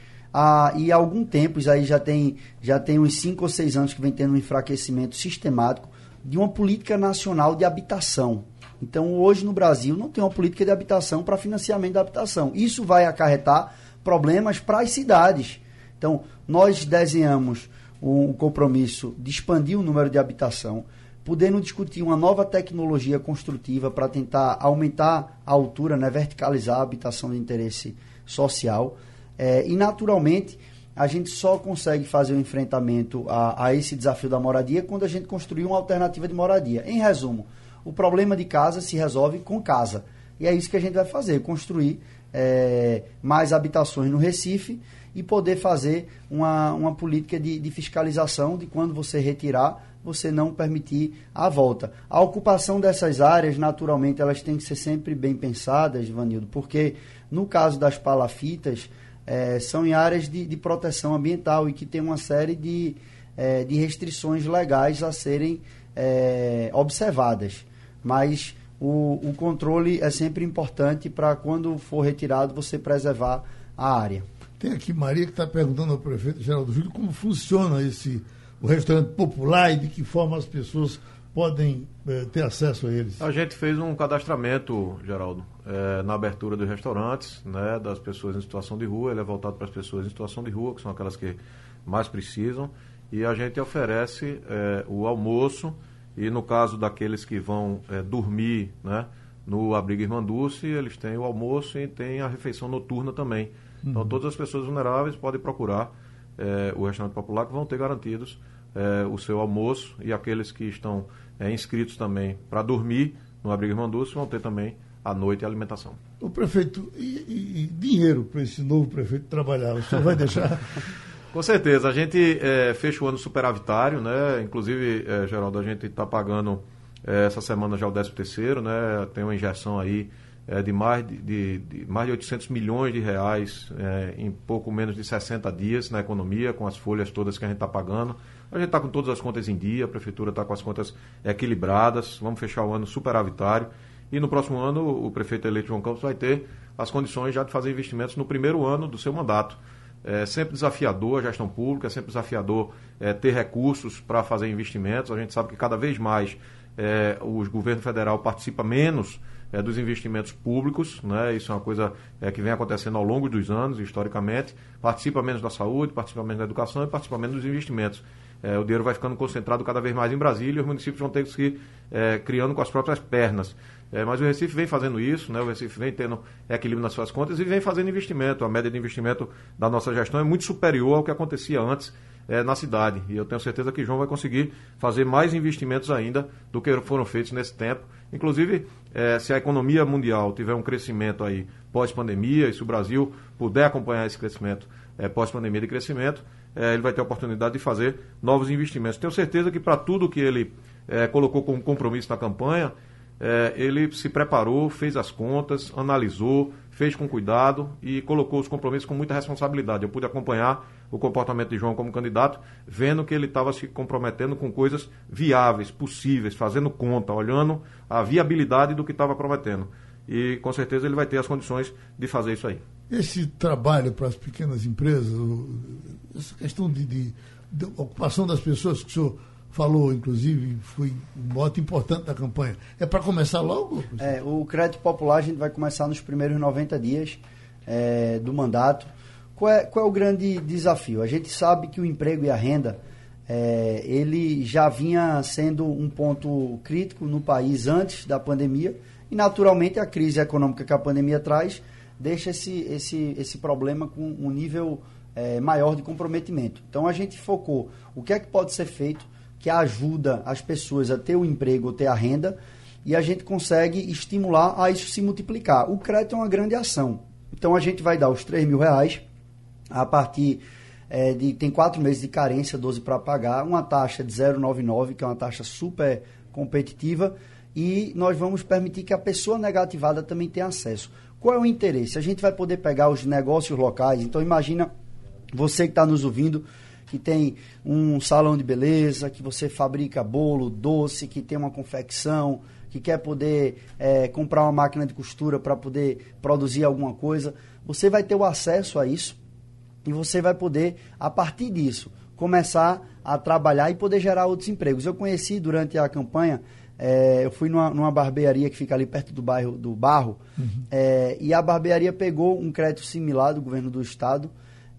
Speaker 3: e há algum tempo, isso aí já tem, já tem uns 5 ou 6 anos que vem tendo um enfraquecimento sistemático de uma política nacional de habitação. Então hoje no Brasil não tem uma política de habitação para financiamento da habitação. Isso vai acarretar problemas para as cidades. Então, nós desenhamos um compromisso de expandir o número de habitação, podendo discutir uma nova tecnologia construtiva para tentar aumentar a altura, né, verticalizar a habitação de interesse social. É, e, naturalmente, a gente só consegue fazer o enfrentamento a, a esse desafio da moradia quando a gente construir uma alternativa de moradia. Em resumo, o problema de casa se resolve com casa. E é isso que a gente vai fazer, construir é, mais habitações no Recife e poder fazer uma, uma política de, de fiscalização de quando você retirar, você não permitir a volta. A ocupação dessas áreas, naturalmente, elas têm que ser sempre bem pensadas, Vanildo, porque no caso das palafitas, é, são em áreas de, de, proteção ambiental e que tem uma série de, é, de restrições legais a serem é, observadas. Mas o, o controle é sempre importante para quando for retirado você preservar a área.
Speaker 2: Tem aqui Maria que está perguntando ao prefeito Geraldo Júlio como funciona esse o restaurante popular e de que forma as pessoas podem eh, ter acesso a eles.
Speaker 4: A gente fez um cadastramento, Geraldo, eh, na abertura dos restaurantes, né, das pessoas em situação de rua. Ele é voltado para as pessoas em situação de rua, que são aquelas que mais precisam. E a gente oferece eh, o almoço e no caso daqueles que vão é, dormir né, no abrigo Irmã Dulce, eles têm o almoço e têm a refeição noturna também. Então, uhum. Então todas as pessoas vulneráveis podem procurar é, o restaurante popular que vão ter garantidos é, o seu almoço e aqueles que estão inscritos também para dormir no abrigo Irmã Dulce vão ter também à noite a alimentação.
Speaker 2: O prefeito, e, e, e dinheiro para esse novo prefeito trabalhar? O senhor vai deixar
Speaker 4: Com certeza. A gente é, fecha o ano superavitário, né? Inclusive, é, Geraldo, a gente está pagando é, essa semana já o 13 terceiro, né? Tem uma injeção aí é, de, mais de, de, de, mais de 800 milhões de reais é, em pouco menos de 60 dias na economia, com as folhas todas que a gente está pagando. A gente está com todas as contas em dia, a prefeitura está com as contas equilibradas, vamos fechar o ano superavitário. E no próximo ano, o prefeito eleito João Campos vai ter as condições já de fazer investimentos no primeiro ano do seu mandato. É sempre desafiador a gestão pública, é sempre desafiador é, ter recursos para fazer investimentos. A gente sabe que cada vez mais é, o governo federal participa menos é, dos investimentos públicos, né? isso é uma coisa é, que vem acontecendo ao longo dos anos, historicamente. Participa menos da saúde, participa menos da educação e participa menos dos investimentos. É, o dinheiro vai ficando concentrado cada vez mais em Brasília e os municípios vão ter que se é, criando com as próprias pernas. É, mas o Recife vem fazendo isso, né? o Recife vem tendo equilíbrio nas suas contas e vem fazendo investimento. A média de investimento da nossa gestão é muito superior ao que acontecia antes é, na cidade. E eu tenho certeza que João vai conseguir fazer mais investimentos ainda do que foram feitos nesse tempo. Inclusive, é, se a economia mundial tiver um crescimento aí pós-pandemia, e se o Brasil puder acompanhar esse crescimento é, pós-pandemia de crescimento, é, ele vai ter a oportunidade de fazer novos investimentos. Tenho certeza que para tudo que ele é, colocou como compromisso na campanha, é, ele se preparou, fez as contas, analisou, fez com cuidado e colocou os compromissos com muita responsabilidade. Eu pude acompanhar o comportamento de João como candidato, vendo que ele estava se comprometendo com coisas viáveis, possíveis, fazendo conta, olhando a viabilidade do que estava prometendo. E com certeza ele vai ter as condições de fazer isso aí.
Speaker 2: Esse trabalho para as pequenas empresas, essa questão de, de, de ocupação das pessoas que o senhor falou, inclusive, foi um mote importante da campanha. É para começar logo?
Speaker 3: É, o crédito popular a gente vai começar nos primeiros 90 dias é, do mandato. Qual é, qual é o grande desafio? A gente sabe que o emprego e a renda é, ele já vinha sendo um ponto crítico no país antes da pandemia e naturalmente a crise econômica que a pandemia traz deixa esse, esse, esse problema com um nível é, maior de comprometimento. Então a gente focou o que é que pode ser feito que ajuda as pessoas a ter o emprego, ter a renda, e a gente consegue estimular a isso se multiplicar. O crédito é uma grande ação. Então a gente vai dar os 3 mil reais a partir é, de. Tem quatro meses de carência, 12 para pagar, uma taxa de 0,99, que é uma taxa super competitiva e nós vamos permitir que a pessoa negativada também tenha acesso. Qual é o interesse? A gente vai poder pegar os negócios locais, então imagina você que está nos ouvindo, que tem um salão de beleza, que você fabrica bolo, doce, que tem uma confecção, que quer poder é, comprar uma máquina de costura para poder produzir alguma coisa, você vai ter o acesso a isso e você vai poder, a partir disso, começar a trabalhar e poder gerar outros empregos. Eu conheci durante a campanha, é, eu fui numa, numa, barbearia que fica ali perto do bairro do Barro, uhum. é, e a barbearia pegou um crédito similar do governo do estado,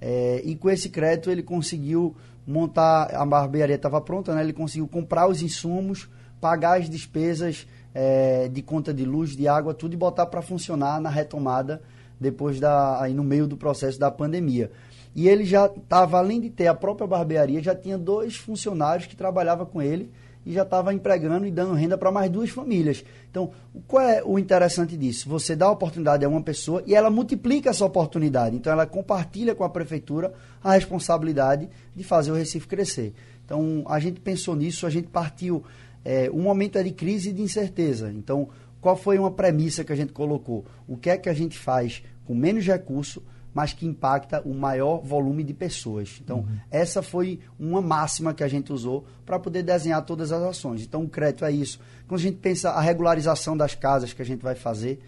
Speaker 3: é, e com esse crédito ele conseguiu montar, a barbearia estava pronta, né, ele conseguiu comprar os insumos, pagar as despesas é, de conta de luz, de água, tudo e botar para funcionar na retomada depois da aí no meio do processo da pandemia. E ele já estava, além de ter a própria barbearia, já tinha dois funcionários que trabalhavam com ele e já estava empregando e dando renda para mais duas famílias. Então, qual é o interessante disso? Você dá a oportunidade a uma pessoa e ela multiplica essa oportunidade. Então, ela compartilha com a prefeitura a responsabilidade de fazer o Recife crescer. Então, a gente pensou nisso, a gente partiu é, um momento de crise e de incerteza. Então, qual foi uma premissa que a gente colocou? O que é que a gente faz com menos recurso, mas que impacta o maior volume de pessoas? Então, uhum. essa foi uma máxima que a gente usou para poder desenhar todas as ações. Então, o crédito é isso. Quando a gente pensa a regularização das casas que a gente vai fazer,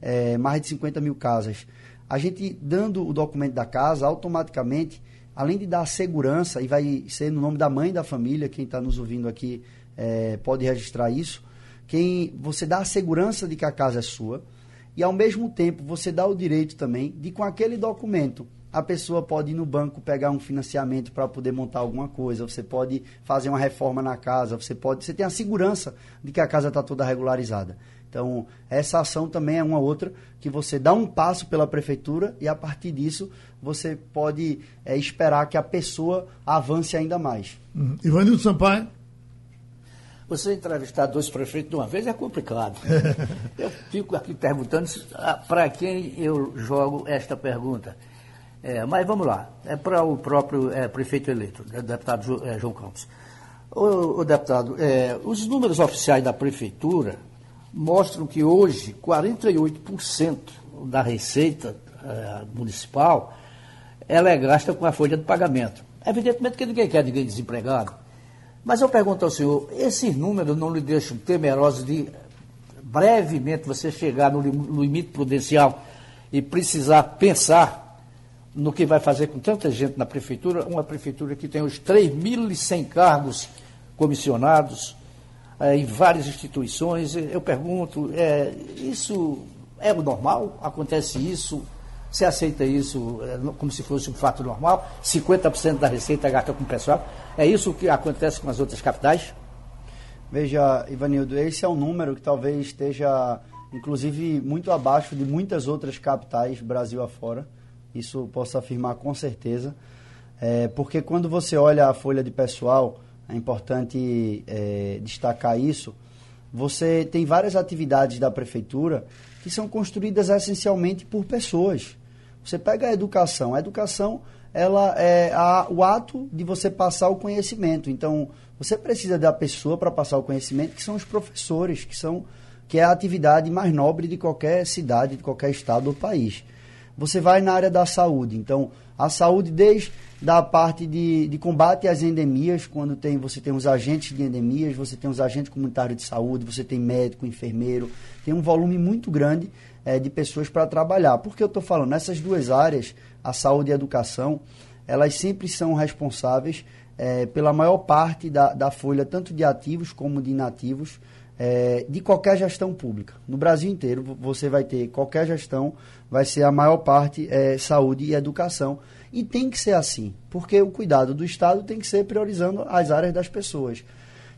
Speaker 3: é, mais de 50 mil casas, a gente dando o documento da casa, automaticamente, além de dar segurança, e vai ser no nome da mãe da família, quem está nos ouvindo aqui é, pode registrar isso. Quem você dá a segurança de que a casa é sua e ao mesmo tempo você dá o direito também de com aquele documento a pessoa pode ir no banco pegar um financiamento para poder montar alguma coisa, você pode fazer uma reforma na casa, você pode, você tem a segurança de que a casa está toda regularizada. Então, essa ação também é uma outra que você dá um passo pela prefeitura e a partir disso você pode é, esperar que a pessoa avance ainda mais.
Speaker 2: Uhum. Ivanildo Sampaio.
Speaker 5: Você entrevistar dois prefeitos de uma vez é complicado. eu fico aqui perguntando ah, para quem eu jogo esta pergunta. É, mas vamos lá, é para o próprio é, prefeito eleito, o deputado é, João Campos. O, o deputado, é, os números oficiais da prefeitura mostram que hoje 48% da receita é, municipal ela é gasta com a folha de pagamento. Evidentemente que ninguém quer ninguém desempregado. Mas eu pergunto ao senhor, esses números não lhe deixam temerosos de brevemente você chegar no limite prudencial e precisar pensar no que vai fazer com tanta gente na prefeitura, uma prefeitura que tem os 3.100 cargos comissionados é, em várias instituições. Eu pergunto, é, isso é o normal? Acontece isso? Você aceita isso é, como se fosse um fato normal? 50% da receita gasta com o pessoal? É isso que acontece com as outras capitais?
Speaker 3: Veja, Ivanildo, esse é um número que talvez esteja, inclusive, muito abaixo de muitas outras capitais Brasil afora. Isso posso afirmar com certeza. É, porque quando você olha a folha de pessoal, é importante é, destacar isso, você tem várias atividades da prefeitura que são construídas essencialmente por pessoas. Você pega a educação. A educação ela é a, o ato de você passar o conhecimento. Então, você precisa da pessoa para passar o conhecimento, que são os professores, que são que é a atividade mais nobre de qualquer cidade, de qualquer estado ou país. Você vai na área da saúde. Então, a saúde desde da parte de, de combate às endemias, quando tem, você tem os agentes de endemias, você tem os agentes comunitários de saúde, você tem médico, enfermeiro, tem um volume muito grande é, de pessoas para trabalhar. Por que eu estou falando? Nessas duas áreas, a saúde e a educação, elas sempre são responsáveis é, pela maior parte da, da folha, tanto de ativos como de inativos, é, de qualquer gestão pública. No Brasil inteiro, você vai ter qualquer gestão, vai ser a maior parte é, saúde e educação. E tem que ser assim, porque o cuidado do Estado tem que ser priorizando as áreas das pessoas.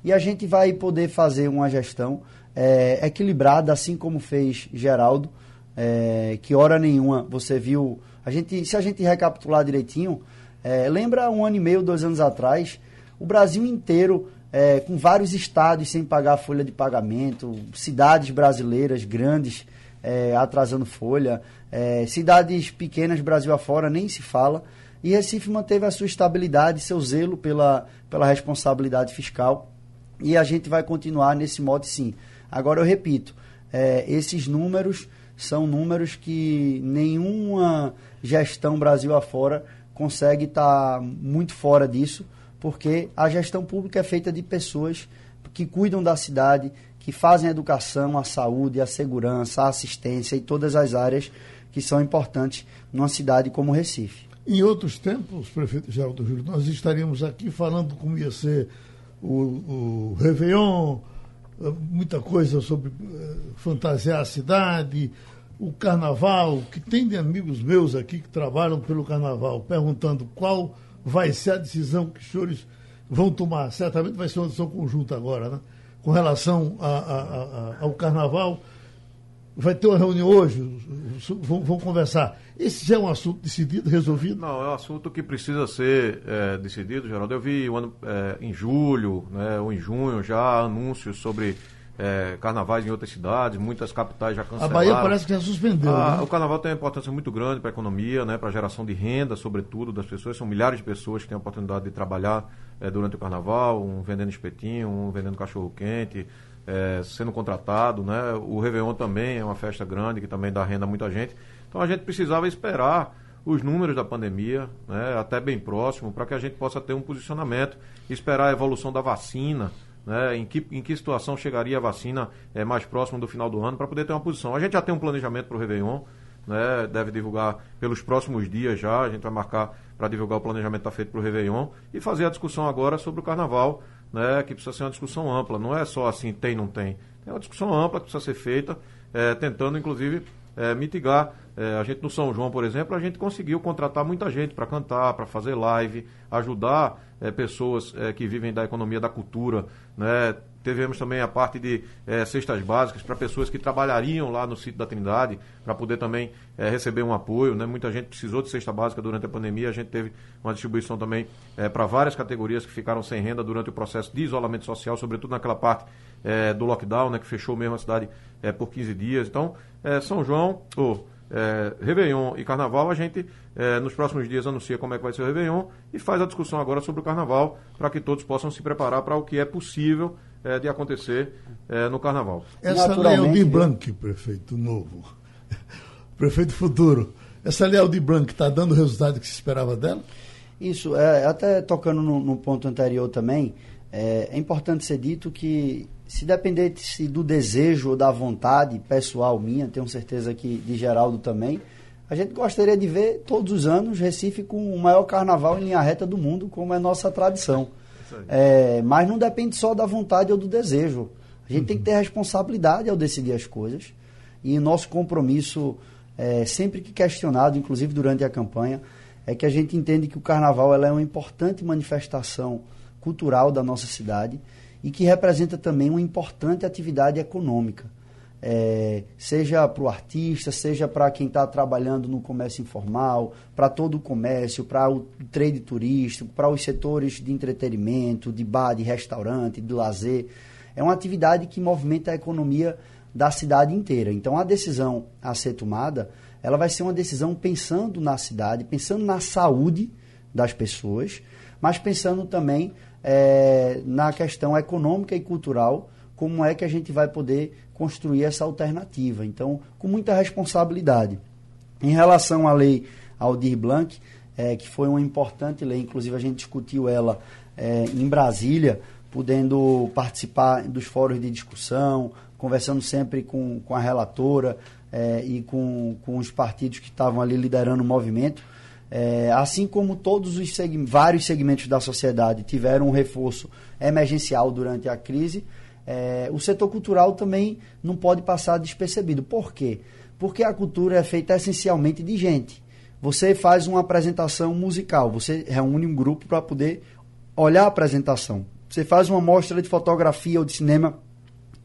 Speaker 3: E a gente vai poder fazer uma gestão é, equilibrada, assim como fez Geraldo, é, que hora nenhuma você viu a gente, se a gente recapitular direitinho, é, lembra um ano e meio, dois anos atrás, o Brasil inteiro, é, com vários estados sem pagar folha de pagamento, cidades brasileiras grandes é, atrasando folha, é, cidades pequenas Brasil afora nem se fala. E Recife manteve a sua estabilidade, seu zelo pela, pela responsabilidade fiscal. e a gente vai continuar nesse modo sim. Agora eu repito, é, esses números são números que nenhuma gestão Brasil afora consegue estar tá muito fora disso, porque a gestão pública é feita de pessoas que cuidam da cidade, que fazem a educação, a saúde, a segurança, a assistência e todas as áreas que são importantes numa cidade como Recife.
Speaker 2: Em outros tempos, prefeito Geraldo Júlio, nós estaríamos aqui falando como ia ser o, o Réveillon, muita coisa sobre uh, fantasiar a cidade, o carnaval, que tem de amigos meus aqui que trabalham pelo carnaval, perguntando qual vai ser a decisão que os senhores vão tomar. Certamente vai ser uma decisão conjunta agora, né? Com relação a, a, a, ao carnaval. Vai ter uma reunião hoje, vão, vão, conversar. Esse já é um assunto decidido, resolvido?
Speaker 4: Não, é um assunto que precisa ser é, decidido, Geraldo. Eu vi ano, é, em julho né, ou em junho já anúncios sobre é, carnavais em outras cidades, muitas capitais já cancelaram.
Speaker 2: A Bahia parece que já suspendeu.
Speaker 4: Ah,
Speaker 2: né?
Speaker 4: O carnaval tem uma importância muito grande para a economia, né, para a geração de renda, sobretudo, das pessoas. São milhares de pessoas que têm a oportunidade de trabalhar é, durante o carnaval, um vendendo espetinho, um vendendo cachorro-quente, é, sendo contratado. Né? O Réveillon também é uma festa grande que também dá renda a muita gente. Então a gente precisava esperar os números da pandemia, né, até bem próximo, para que a gente possa ter um posicionamento, esperar a evolução da vacina né, em, que, em que situação chegaria a vacina é, mais próximo do final do ano, para poder ter uma posição. A gente já tem um planejamento para o Réveillon, né, deve divulgar pelos próximos dias já, a gente vai marcar para divulgar o planejamento que está feito para o Réveillon e fazer a discussão agora sobre o Carnaval, né, que precisa ser uma discussão ampla, não é só assim, tem, não tem. É uma discussão ampla que precisa ser feita, é, tentando, inclusive, é, mitigar. É, a gente no São João, por exemplo, a gente conseguiu contratar muita gente para cantar, para fazer live, ajudar é, pessoas que vivem da economia da cultura, né? Tivemos também a parte de cestas básicas para pessoas que trabalhariam lá no sítio da Trindade, para poder também receber um apoio. Né? Muita gente precisou de cesta básica durante a pandemia. A gente teve uma distribuição também para várias categorias que ficaram sem renda durante o processo de isolamento social, sobretudo naquela parte é, do lockdown, né, que fechou mesmo a cidade é, por 15 dias. Então, é, São João, oh, é, Réveillon e Carnaval, a gente é, nos próximos dias anuncia como é que vai ser o Réveillon e faz a discussão agora sobre o Carnaval para que todos possam se preparar para o que é possível é, de acontecer é, no Carnaval.
Speaker 2: Essa lei Aldir Blanc, prefeito novo, prefeito futuro, essa lei Aldir Blanc está dando o resultado que se esperava dela?
Speaker 3: Isso, é, até tocando no, no ponto anterior também, é, é importante ser dito que se dependesse do desejo ou da vontade pessoal minha, tenho certeza que de Geraldo também, a gente gostaria de ver todos os anos Recife com o maior carnaval em linha reta do mundo, como é nossa tradição. É, mas não depende só da vontade ou do desejo. A gente uhum. tem que ter responsabilidade ao decidir as coisas. E nosso compromisso, é, sempre que questionado, inclusive durante a campanha, é que a gente entende que o carnaval é uma importante manifestação cultural da nossa cidade e que representa também uma importante atividade econômica. É, seja para o artista, seja para quem está trabalhando no comércio informal, para todo o comércio, para o trade turístico, para os setores de entretenimento, de bar, de restaurante, de lazer. É uma atividade que movimenta a economia da cidade inteira. Então, a decisão a ser tomada, ela vai ser uma decisão pensando na cidade, pensando na saúde das pessoas, mas pensando também é, na questão econômica e cultural, como é que a gente vai poder construir essa alternativa. Então, com muita responsabilidade. Em relação à lei Aldir Blanc, é, que foi uma importante lei, inclusive a gente discutiu ela é, em Brasília, podendo participar dos fóruns de discussão, conversando sempre com, com a relatora é, e com, com os partidos que estavam ali liderando o movimento. É, assim como todos os seg vários segmentos da sociedade tiveram um reforço emergencial durante a crise, é, o setor cultural também não pode passar despercebido. Por quê? Porque a cultura é feita essencialmente de gente. Você faz uma apresentação musical, você reúne um grupo para poder olhar a apresentação. Você faz uma mostra de fotografia ou de cinema,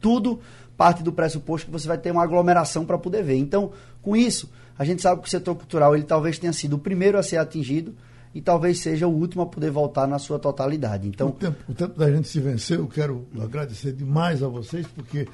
Speaker 3: tudo parte do pressuposto que você vai ter uma aglomeração para poder ver. Então, com isso, a gente sabe que o setor cultural ele talvez tenha sido o primeiro a ser atingido e talvez seja o último a poder voltar na sua totalidade. Então, o
Speaker 2: tempo, o tempo da gente se vencer, eu quero agradecer demais a vocês, porque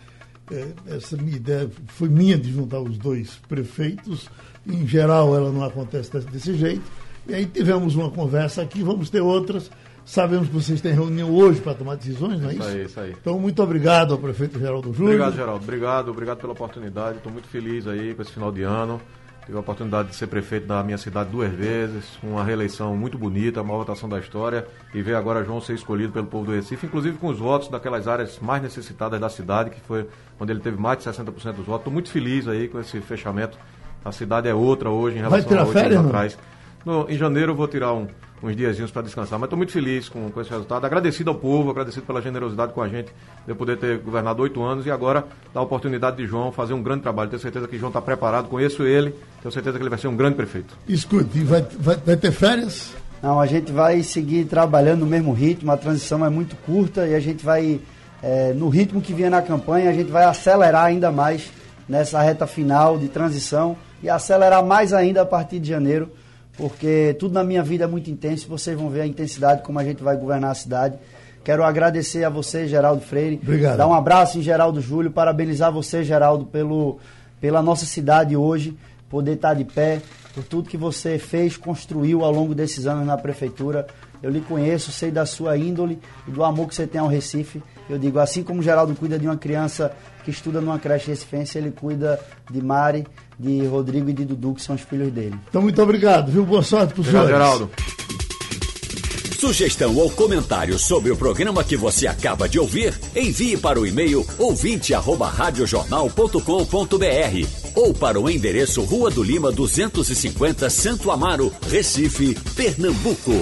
Speaker 2: é, essa minha ideia foi minha de juntar os dois prefeitos. Em geral, ela não acontece desse jeito. E aí tivemos uma conversa aqui, vamos ter outras Sabemos que vocês têm reunião hoje para tomar decisões, não é isso? Isso
Speaker 4: aí, isso aí.
Speaker 2: Então, muito obrigado ao prefeito Geraldo Júlio.
Speaker 4: Obrigado, Geraldo. Obrigado, obrigado pela oportunidade. Estou muito feliz aí com esse final de ano. Tive a oportunidade de ser prefeito da minha cidade duas vezes, uma reeleição muito bonita, a maior votação da história, e ver agora João ser escolhido pelo povo do Recife, inclusive com os votos daquelas áreas mais necessitadas da cidade, que foi onde ele teve mais de 60% dos votos. Estou muito feliz aí com esse fechamento. A cidade é outra hoje em relação a oito anos atrás. No, em janeiro eu vou tirar um, uns diazinhos para descansar. Mas estou muito feliz com, com esse resultado. Agradecido ao povo, agradecido pela generosidade com a gente de eu poder ter governado oito anos e agora dar a oportunidade de João fazer um grande trabalho. Tenho certeza que João está preparado, conheço ele, tenho certeza que ele vai ser um grande prefeito.
Speaker 2: Escute, vai, vai, vai ter férias?
Speaker 3: Não, a gente vai seguir trabalhando no mesmo ritmo, a transição é muito curta e a gente vai, é, no ritmo que vinha na campanha, a gente vai acelerar ainda mais nessa reta final de transição e acelerar mais ainda a partir de janeiro porque tudo na minha vida é muito intenso. Vocês vão ver a intensidade como a gente vai governar a cidade. Quero agradecer a você, Geraldo Freire.
Speaker 2: Obrigado.
Speaker 3: Dar um abraço em Geraldo Júlio, parabenizar você, Geraldo, pelo, pela nossa cidade hoje, poder estar de pé, por tudo que você fez, construiu ao longo desses anos na prefeitura. Eu lhe conheço, sei da sua índole e do amor que você tem ao Recife. Eu digo, assim como o Geraldo cuida de uma criança que estuda numa creche recifense, ele cuida de Mari, de Rodrigo e de Dudu, que são os filhos dele.
Speaker 2: Então, muito obrigado, viu? Boa sorte para os senhores.
Speaker 4: Geraldo.
Speaker 1: Sugestão ou comentário sobre o programa que você acaba de ouvir, envie para o e-mail ouvinte@radiojornal.com.br ou para o endereço Rua do Lima 250, Santo Amaro, Recife, Pernambuco.